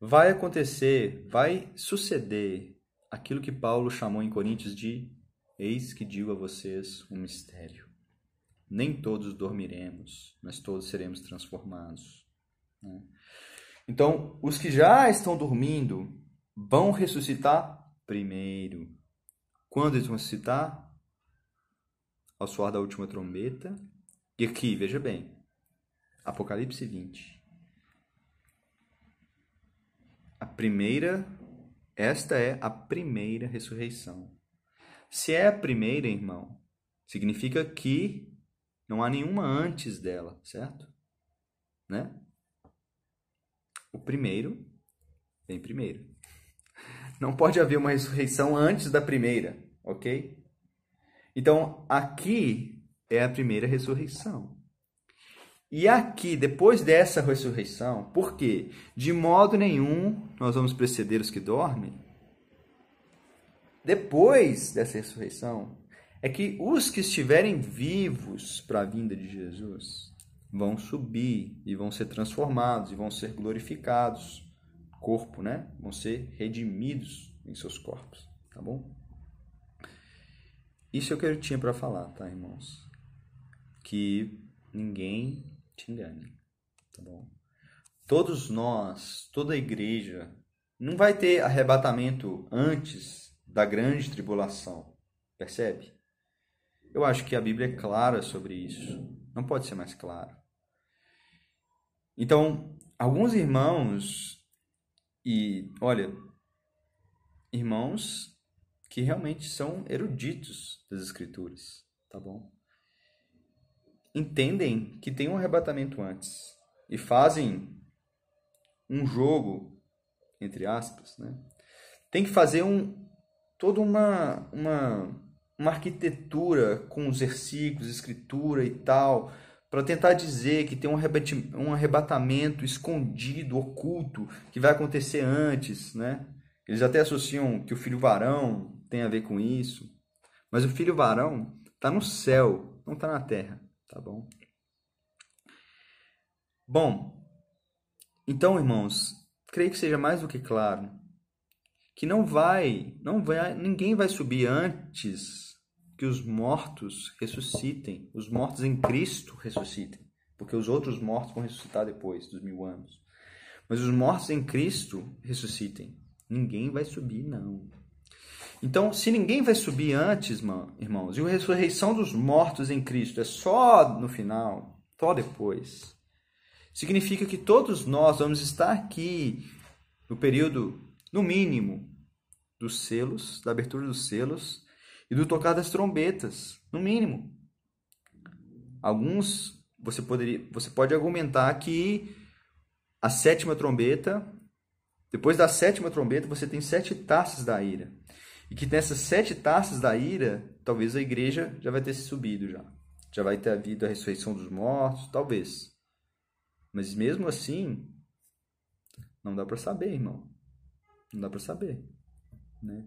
Vai acontecer, vai suceder aquilo que Paulo chamou em Coríntios de Eis que digo a vocês um mistério. Nem todos dormiremos, mas todos seremos transformados. Né? Então, os que já estão dormindo vão ressuscitar primeiro. Quando eles vão ressuscitar? Ao soar da última trombeta. E aqui, veja bem, Apocalipse 20. A primeira, esta é a primeira ressurreição. Se é a primeira, irmão, significa que não há nenhuma antes dela, certo? Né? O primeiro vem primeiro. Não pode haver uma ressurreição antes da primeira, ok? Então, aqui é a primeira ressurreição. E aqui, depois dessa ressurreição, por quê? De modo nenhum nós vamos preceder os que dormem. Depois dessa ressurreição, é que os que estiverem vivos para a vinda de Jesus vão subir e vão ser transformados e vão ser glorificados. Corpo, né? Vão ser redimidos em seus corpos, tá bom? Isso é o que eu tinha para falar, tá, irmãos? Que ninguém te engane, tá bom? Todos nós, toda a igreja, não vai ter arrebatamento antes da grande tribulação, percebe? Eu acho que a Bíblia é clara sobre isso, não pode ser mais clara. Então, alguns irmãos, e olha, irmãos que realmente são eruditos das Escrituras, tá bom? entendem que tem um arrebatamento antes e fazem um jogo, entre aspas, né? tem que fazer um, toda uma, uma, uma arquitetura com os versículos, escritura e tal, para tentar dizer que tem um arrebatamento escondido, oculto, que vai acontecer antes, né? Eles até associam que o filho varão tem a ver com isso, mas o filho varão está no céu, não está na terra tá bom? Bom, então, irmãos, creio que seja mais do que claro que não vai, não vai, ninguém vai subir antes que os mortos ressuscitem, os mortos em Cristo ressuscitem, porque os outros mortos vão ressuscitar depois dos mil anos. Mas os mortos em Cristo ressuscitem. Ninguém vai subir, não. Então, se ninguém vai subir antes, irmãos, e a ressurreição dos mortos em Cristo é só no final, só depois, significa que todos nós vamos estar aqui no período, no mínimo, dos selos, da abertura dos selos e do tocar das trombetas, no mínimo. Alguns você poderia, você pode argumentar que a sétima trombeta, depois da sétima trombeta, você tem sete taças da ira. E que nessas sete taças da ira, talvez a igreja já vai ter se subido já. Já vai ter havido a ressurreição dos mortos, talvez. Mas mesmo assim, não dá para saber, irmão. Não dá para saber, né?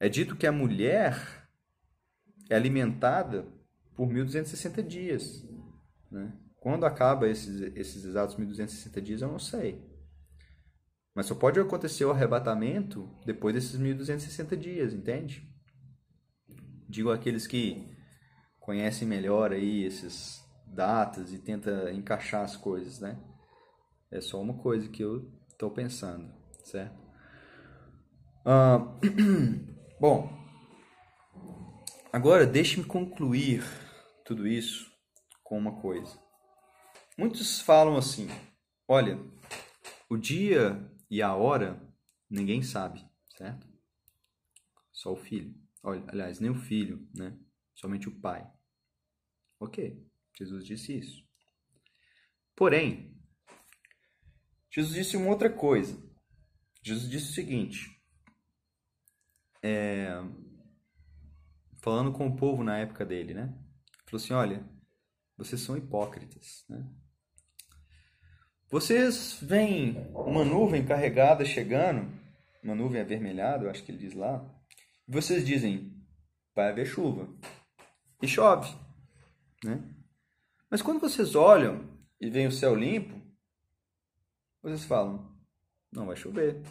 É dito que a mulher é alimentada por 1260 dias, né? Quando acaba esses, esses exatos 1260 dias, eu não sei. Mas só pode acontecer o arrebatamento depois desses 1260 dias, entende? Digo aqueles que conhecem melhor aí esses datas e tenta encaixar as coisas, né? É só uma coisa que eu estou pensando, certo? Uh, (clears throat) bom, agora deixe-me concluir tudo isso com uma coisa. Muitos falam assim: olha, o dia e a hora ninguém sabe, certo? Só o filho. Olha, aliás, nem o filho, né? Somente o pai. Ok, Jesus disse isso. Porém, Jesus disse uma outra coisa. Jesus disse o seguinte: é, falando com o povo na época dele, né? Falou assim: olha, vocês são hipócritas, né? Vocês veem uma nuvem carregada chegando, uma nuvem avermelhada, eu acho que ele diz lá, e vocês dizem: vai haver chuva. E chove, né? Mas quando vocês olham e veem o céu limpo, vocês falam: não vai chover.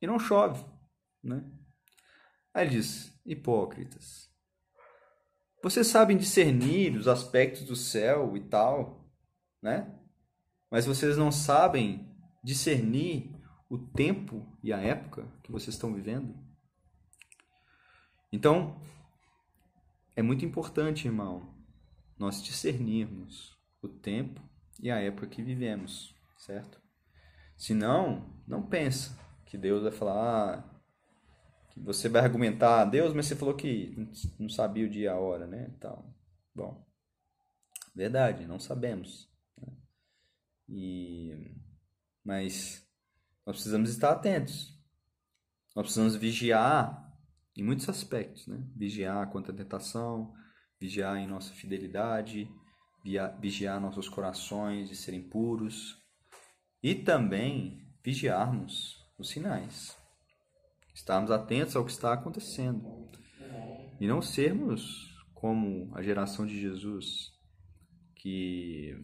E não chove, né? Aí diz: hipócritas. Vocês sabem discernir os aspectos do céu e tal, né? mas vocês não sabem discernir o tempo e a época que vocês estão vivendo? Então, é muito importante, irmão, nós discernirmos o tempo e a época que vivemos, certo? Senão, não pensa que Deus vai falar, ah, que você vai argumentar, Deus, mas você falou que não sabia o dia e a hora, né? Então, bom, verdade, não sabemos. E mas nós precisamos estar atentos. Nós precisamos vigiar em muitos aspectos, né? Vigiar contra a tentação, vigiar em nossa fidelidade, vigiar nossos corações de serem puros e também vigiarmos os sinais. Estarmos atentos ao que está acontecendo e não sermos como a geração de Jesus que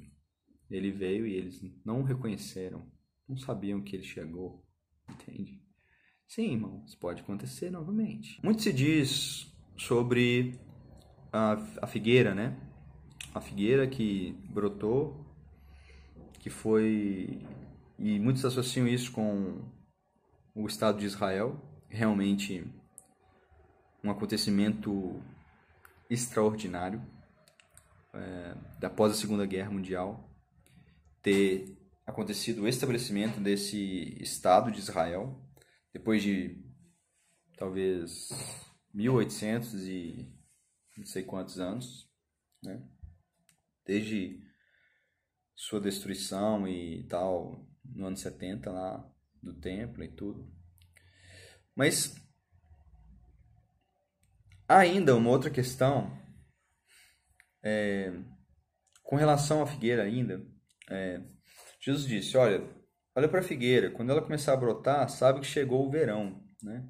ele veio e eles não o reconheceram, não sabiam que ele chegou, entende? Sim, irmãos, pode acontecer novamente. Muito se diz sobre a, a figueira, né? A figueira que brotou, que foi. E muitos associam isso com o Estado de Israel, realmente um acontecimento extraordinário é, após a Segunda Guerra Mundial ter acontecido o estabelecimento desse Estado de Israel, depois de talvez 1800 e não sei quantos anos, né? desde sua destruição e tal, no ano 70 lá do templo e tudo. Mas ainda uma outra questão é, com relação à figueira ainda, é, Jesus disse: Olha, olha para a figueira, quando ela começar a brotar, sabe que chegou o verão. Né?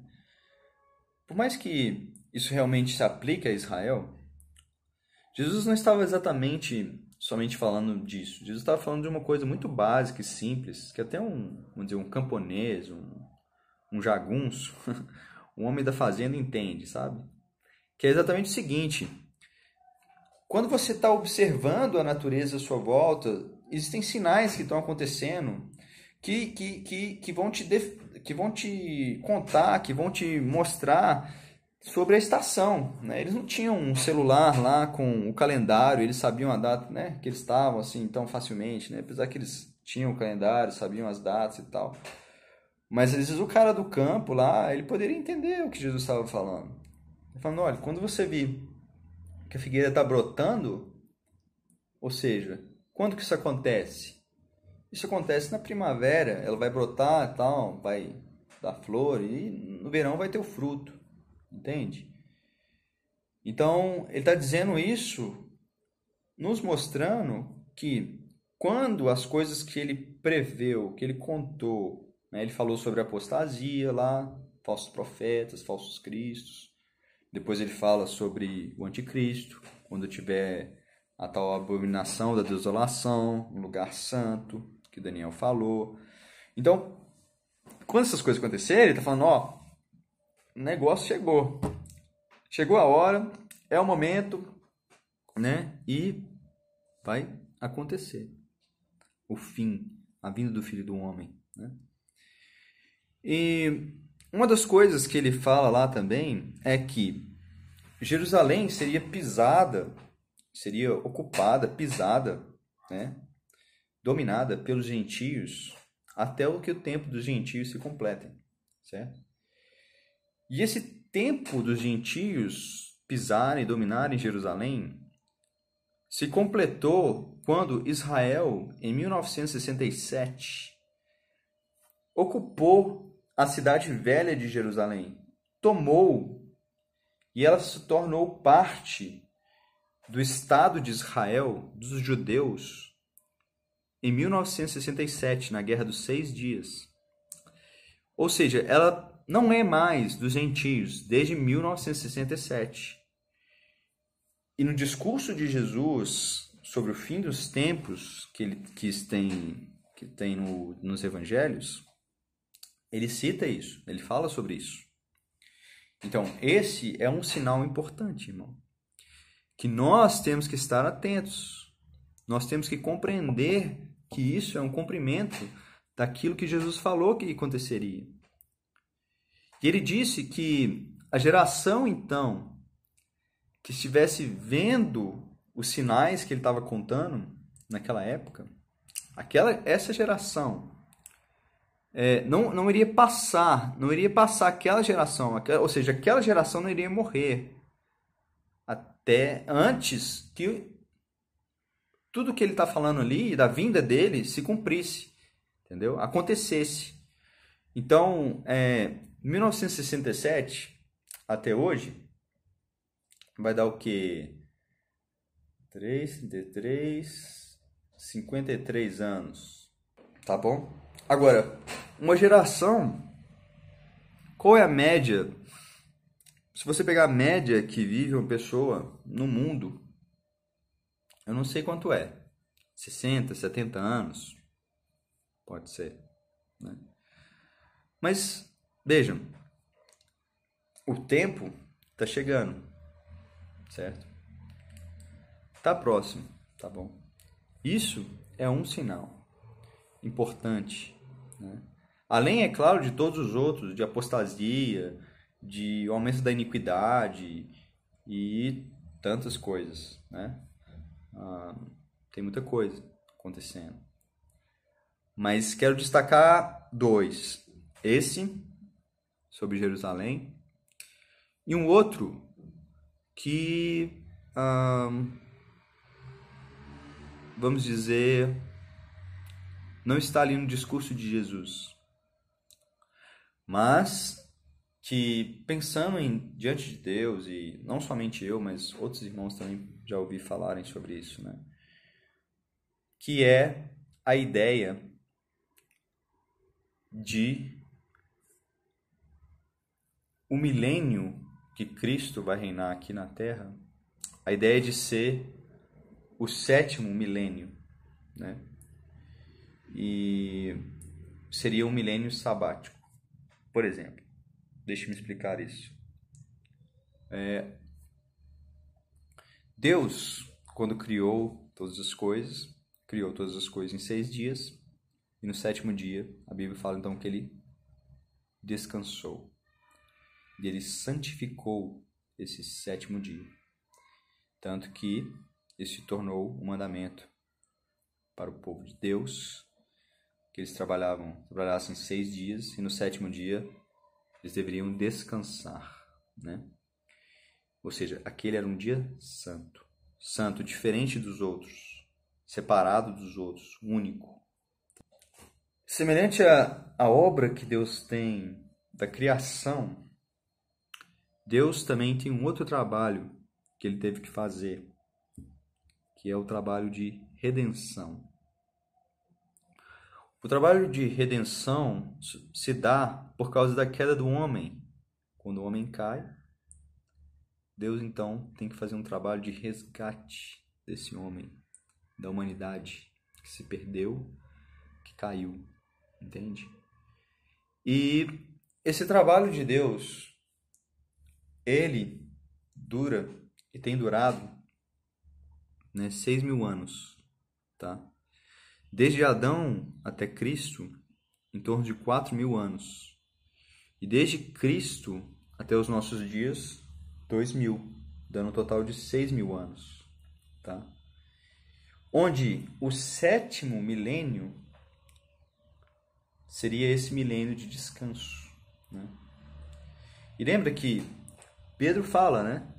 Por mais que isso realmente se aplique a Israel, Jesus não estava exatamente somente falando disso. Jesus estava falando de uma coisa muito básica e simples, que até um, vamos dizer, um camponês, um, um jagunço, (laughs) um homem da fazenda entende, sabe? Que é exatamente o seguinte: quando você está observando a natureza à sua volta, existem sinais que estão acontecendo que, que, que, que, vão te def... que vão te contar, que vão te mostrar sobre a estação. Né? Eles não tinham um celular lá com o calendário, eles sabiam a data né? que eles estavam assim tão facilmente, né? apesar que eles tinham o calendário, sabiam as datas e tal. Mas às vezes o cara do campo lá, ele poderia entender o que Jesus estava falando. Falando, olha, quando você vir que a figueira está brotando, ou seja, quando que isso acontece? Isso acontece na primavera, ela vai brotar, tal, vai dar flor e no verão vai ter o fruto, entende? Então ele está dizendo isso, nos mostrando que quando as coisas que ele preveu, que ele contou, ele falou sobre apostasia lá, falsos profetas, falsos cristos. Depois ele fala sobre o anticristo, quando tiver a tal abominação da desolação, um lugar santo, que Daniel falou. Então, quando essas coisas acontecerem, ele está falando, ó, o negócio chegou. Chegou a hora, é o momento, né? E vai acontecer. O fim, a vinda do Filho do Homem, né? E uma das coisas que ele fala lá também é que Jerusalém seria pisada, seria ocupada, pisada, né? dominada pelos gentios até o que o tempo dos gentios se complete, certo? E esse tempo dos gentios pisarem e dominarem Jerusalém se completou quando Israel, em 1967, ocupou a cidade velha de Jerusalém, tomou e ela se tornou parte do Estado de Israel, dos judeus, em 1967, na Guerra dos Seis Dias. Ou seja, ela não é mais dos gentios desde 1967. E no discurso de Jesus sobre o fim dos tempos que ele que tem, que tem no, nos evangelhos, ele cita isso, ele fala sobre isso. Então, esse é um sinal importante, irmão. Que nós temos que estar atentos. Nós temos que compreender que isso é um cumprimento daquilo que Jesus falou que aconteceria. E ele disse que a geração, então, que estivesse vendo os sinais que ele estava contando naquela época, aquela, essa geração é, não, não iria passar, não iria passar aquela geração, aquela, ou seja, aquela geração não iria morrer até antes que tudo que ele está falando ali, da vinda dele, se cumprisse, entendeu? Acontecesse. Então, é, 1967 até hoje vai dar o que? 3, 33, 53 anos. Tá bom? Agora, uma geração. Qual é a média? Se você pegar a média que vive uma pessoa no mundo, eu não sei quanto é. 60, 70 anos. Pode ser. Né? Mas Vejam, o tempo está chegando, certo? Está próximo, tá bom? Isso é um sinal importante, né? Além, é claro, de todos os outros, de apostasia, de aumento da iniquidade e tantas coisas, né? Ah, tem muita coisa acontecendo. Mas quero destacar dois. Esse sobre Jerusalém, e um outro que, vamos dizer, não está ali no discurso de Jesus, mas que pensando em diante de Deus e não somente eu, mas outros irmãos também já ouvi falarem sobre isso, né? Que é a ideia de o milênio que Cristo vai reinar aqui na Terra, a ideia de ser o sétimo milênio, né? E seria um milênio sabático, por exemplo. Deixe-me explicar isso. É, Deus, quando criou todas as coisas, criou todas as coisas em seis dias, e no sétimo dia, a Bíblia fala então que ele descansou e ele santificou esse sétimo dia. Tanto que ele se tornou um mandamento para o povo de Deus, que eles trabalhavam, trabalhassem seis dias e no sétimo dia eles deveriam descansar, né? Ou seja, aquele era um dia santo, santo diferente dos outros, separado dos outros, único. Semelhante à, à obra que Deus tem da criação, Deus também tem um outro trabalho que ele teve que fazer, que é o trabalho de redenção. O trabalho de redenção se dá por causa da queda do homem. Quando o homem cai, Deus então tem que fazer um trabalho de resgate desse homem, da humanidade que se perdeu, que caiu, entende? E esse trabalho de Deus, ele dura e tem durado né, seis mil anos, tá? Desde Adão até Cristo, em torno de quatro mil anos. E desde Cristo até os nossos dias, dois mil, dando um total de seis mil anos, tá? Onde o sétimo milênio seria esse milênio de descanso, né? E lembra que Pedro fala, né?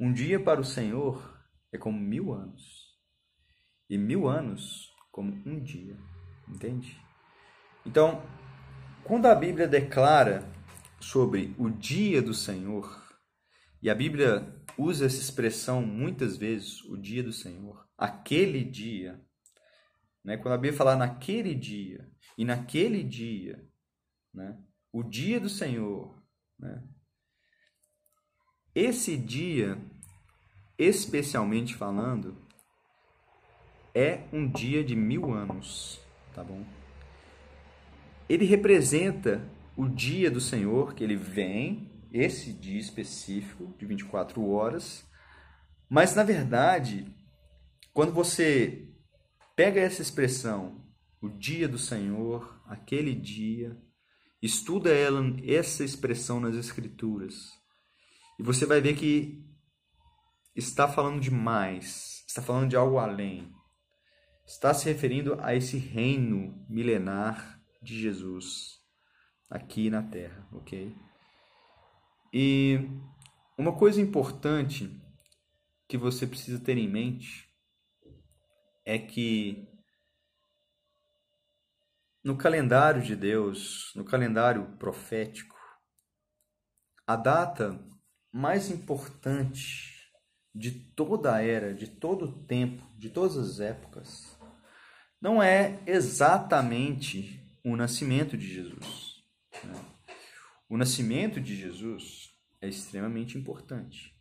Um dia para o Senhor é como mil anos, e mil anos como um dia, entende? Então, quando a Bíblia declara sobre o dia do Senhor, e a Bíblia usa essa expressão muitas vezes, o dia do Senhor, aquele dia, né? quando a Bíblia fala naquele dia, e naquele dia, né? o dia do Senhor, né? esse dia especialmente falando, é um dia de mil anos, tá bom? Ele representa o dia do Senhor, que ele vem, esse dia específico, de 24 horas, mas na verdade, quando você pega essa expressão, o dia do Senhor, aquele dia, estuda ela, essa expressão nas Escrituras, e você vai ver que está falando de mais, está falando de algo além. Está se referindo a esse reino milenar de Jesus aqui na Terra, ok? E uma coisa importante que você precisa ter em mente é que no calendário de Deus, no calendário profético, a data mais importante de toda a era, de todo o tempo, de todas as épocas, não é exatamente o nascimento de Jesus. Né? O nascimento de Jesus é extremamente importante.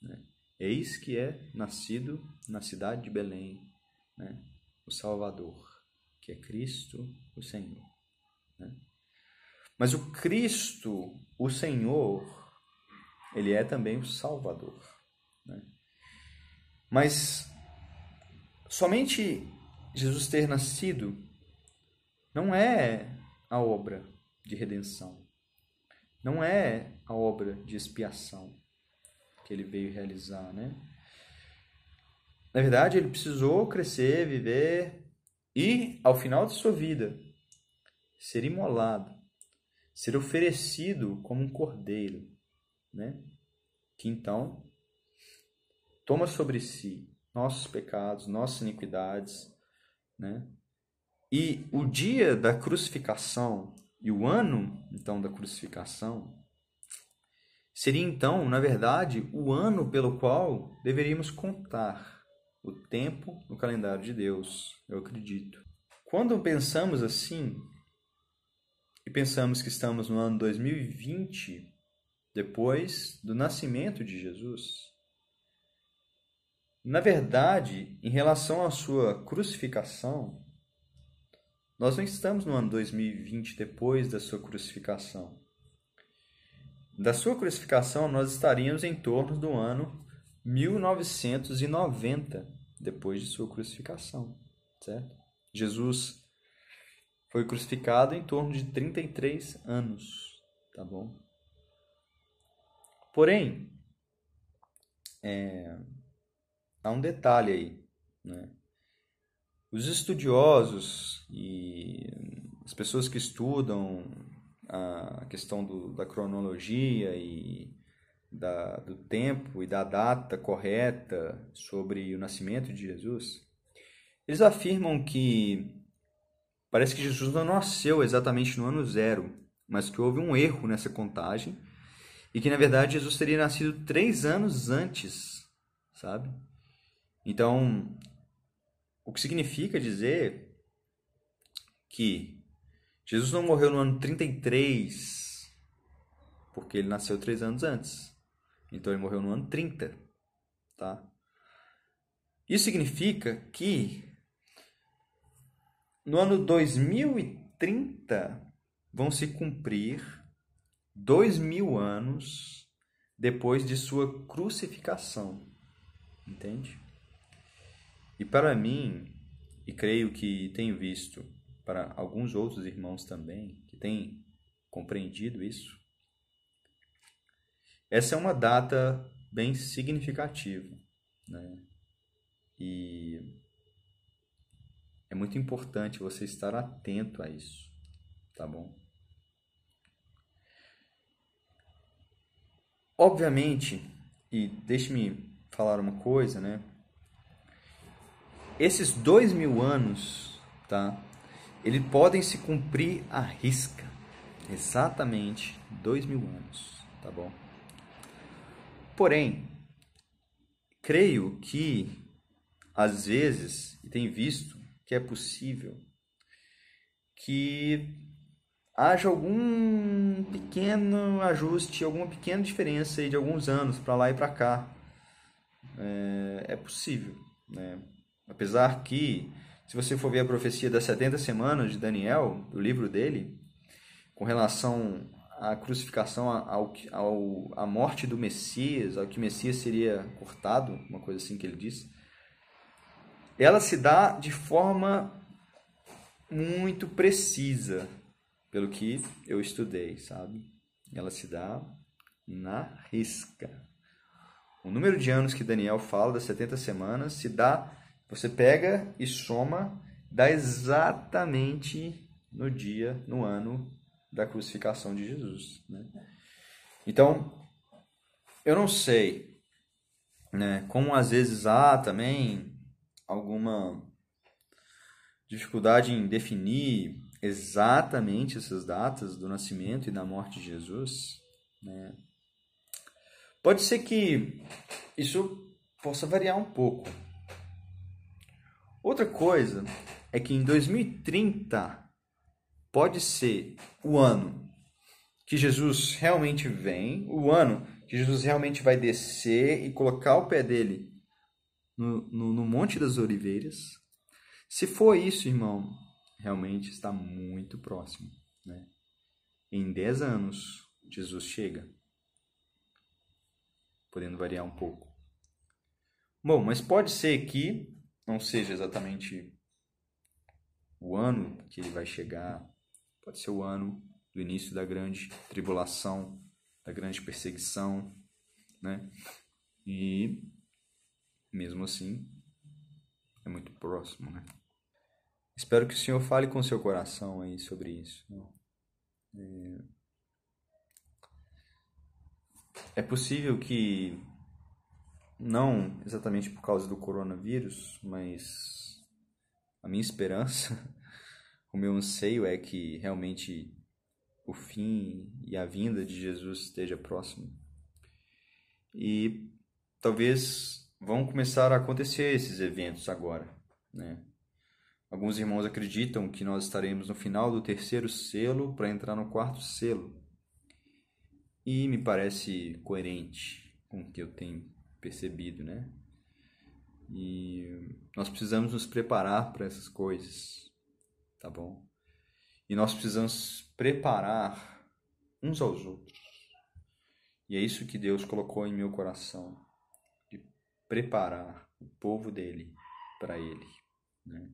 Né? Eis que é nascido na cidade de Belém, né? o Salvador, que é Cristo, o Senhor. Né? Mas o Cristo, o Senhor, ele é também o Salvador. Né? Mas somente Jesus ter nascido não é a obra de redenção, não é a obra de expiação que ele veio realizar, né? Na verdade, ele precisou crescer, viver e, ao final de sua vida, ser imolado, ser oferecido como um cordeiro, né? Que então toma sobre si nossos pecados, nossas iniquidades, né? E o dia da crucificação e o ano, então, da crucificação, seria então, na verdade, o ano pelo qual deveríamos contar o tempo no calendário de Deus, eu acredito. Quando pensamos assim, e pensamos que estamos no ano 2020, depois do nascimento de Jesus, na verdade, em relação à sua crucificação, nós não estamos no ano 2020 depois da sua crucificação. Da sua crucificação, nós estaríamos em torno do ano 1990 depois de sua crucificação, certo? Jesus foi crucificado em torno de 33 anos, tá bom? Porém, é, há um detalhe aí. Né? Os estudiosos e as pessoas que estudam a questão do, da cronologia e da, do tempo e da data correta sobre o nascimento de Jesus, eles afirmam que parece que Jesus não nasceu exatamente no ano zero, mas que houve um erro nessa contagem e que na verdade Jesus teria nascido três anos antes, sabe? Então, o que significa dizer que Jesus não morreu no ano 33 porque ele nasceu três anos antes. Então ele morreu no ano 30, tá? Isso significa que no ano 2030 vão se cumprir dois mil anos depois de sua crucificação. Entende? E para mim, e creio que tenho visto para alguns outros irmãos também que têm compreendido isso, essa é uma data bem significativa, né? E é muito importante você estar atento a isso, tá bom? Obviamente, e deixe-me falar uma coisa, né? Esses dois mil anos, tá? Eles podem se cumprir à risca. Exatamente dois mil anos, tá bom? Porém, creio que às vezes, e tem visto que é possível que haja algum pequeno ajuste, alguma pequena diferença de alguns anos para lá e para cá. É, é possível, né? Apesar que, se você for ver a profecia das 70 semanas de Daniel, do livro dele, com relação à crucificação, ao, ao, à morte do Messias, ao que Messias seria cortado, uma coisa assim que ele disse, ela se dá de forma muito precisa, pelo que eu estudei, sabe? Ela se dá na risca. O número de anos que Daniel fala das 70 semanas se dá, você pega e soma, dá exatamente no dia, no ano da crucificação de Jesus. Né? Então, eu não sei né, como às vezes há também alguma dificuldade em definir exatamente essas datas do nascimento e da morte de Jesus, né? pode ser que isso possa variar um pouco. Outra coisa é que em 2030 pode ser o ano que Jesus realmente vem, o ano que Jesus realmente vai descer e colocar o pé dele no, no, no Monte das Oliveiras. Se for isso, irmão, realmente está muito próximo. Né? Em 10 anos, Jesus chega, podendo variar um pouco. Bom, mas pode ser que não seja exatamente o ano que ele vai chegar, pode ser o ano do início da grande tribulação, da grande perseguição, né? E mesmo assim, é muito próximo, né? Espero que o Senhor fale com seu coração aí sobre isso. É... é possível que, não exatamente por causa do coronavírus, mas a minha esperança, (laughs) o meu anseio é que realmente o fim e a vinda de Jesus esteja próximo. E talvez vão começar a acontecer esses eventos agora, né? Alguns irmãos acreditam que nós estaremos no final do terceiro selo para entrar no quarto selo. E me parece coerente com o que eu tenho percebido, né? E nós precisamos nos preparar para essas coisas, tá bom? E nós precisamos preparar uns aos outros. E é isso que Deus colocou em meu coração preparar o povo dele para ele. Né?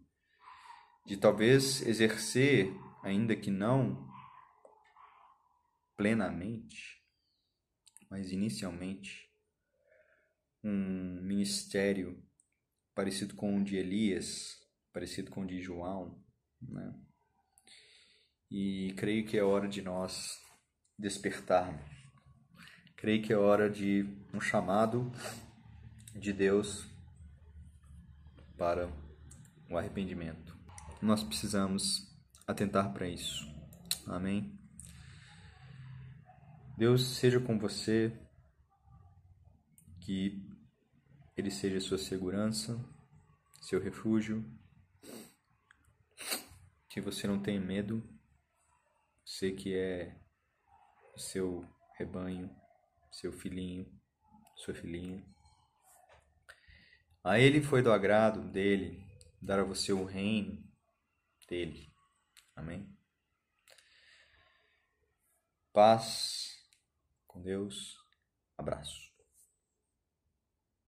De talvez exercer, ainda que não plenamente, mas inicialmente, um ministério parecido com o de Elias, parecido com o de João, né? E creio que é hora de nós despertarmos. Creio que é hora de um chamado de Deus para o arrependimento. Nós precisamos atentar para isso. Amém? Deus seja com você, que Ele seja sua segurança, seu refúgio, que você não tenha medo, você que é o seu rebanho, seu filhinho, sua filhinha A ele foi do agrado dele dar a você o reino dele. Amém? Paz com Deus. Abraço.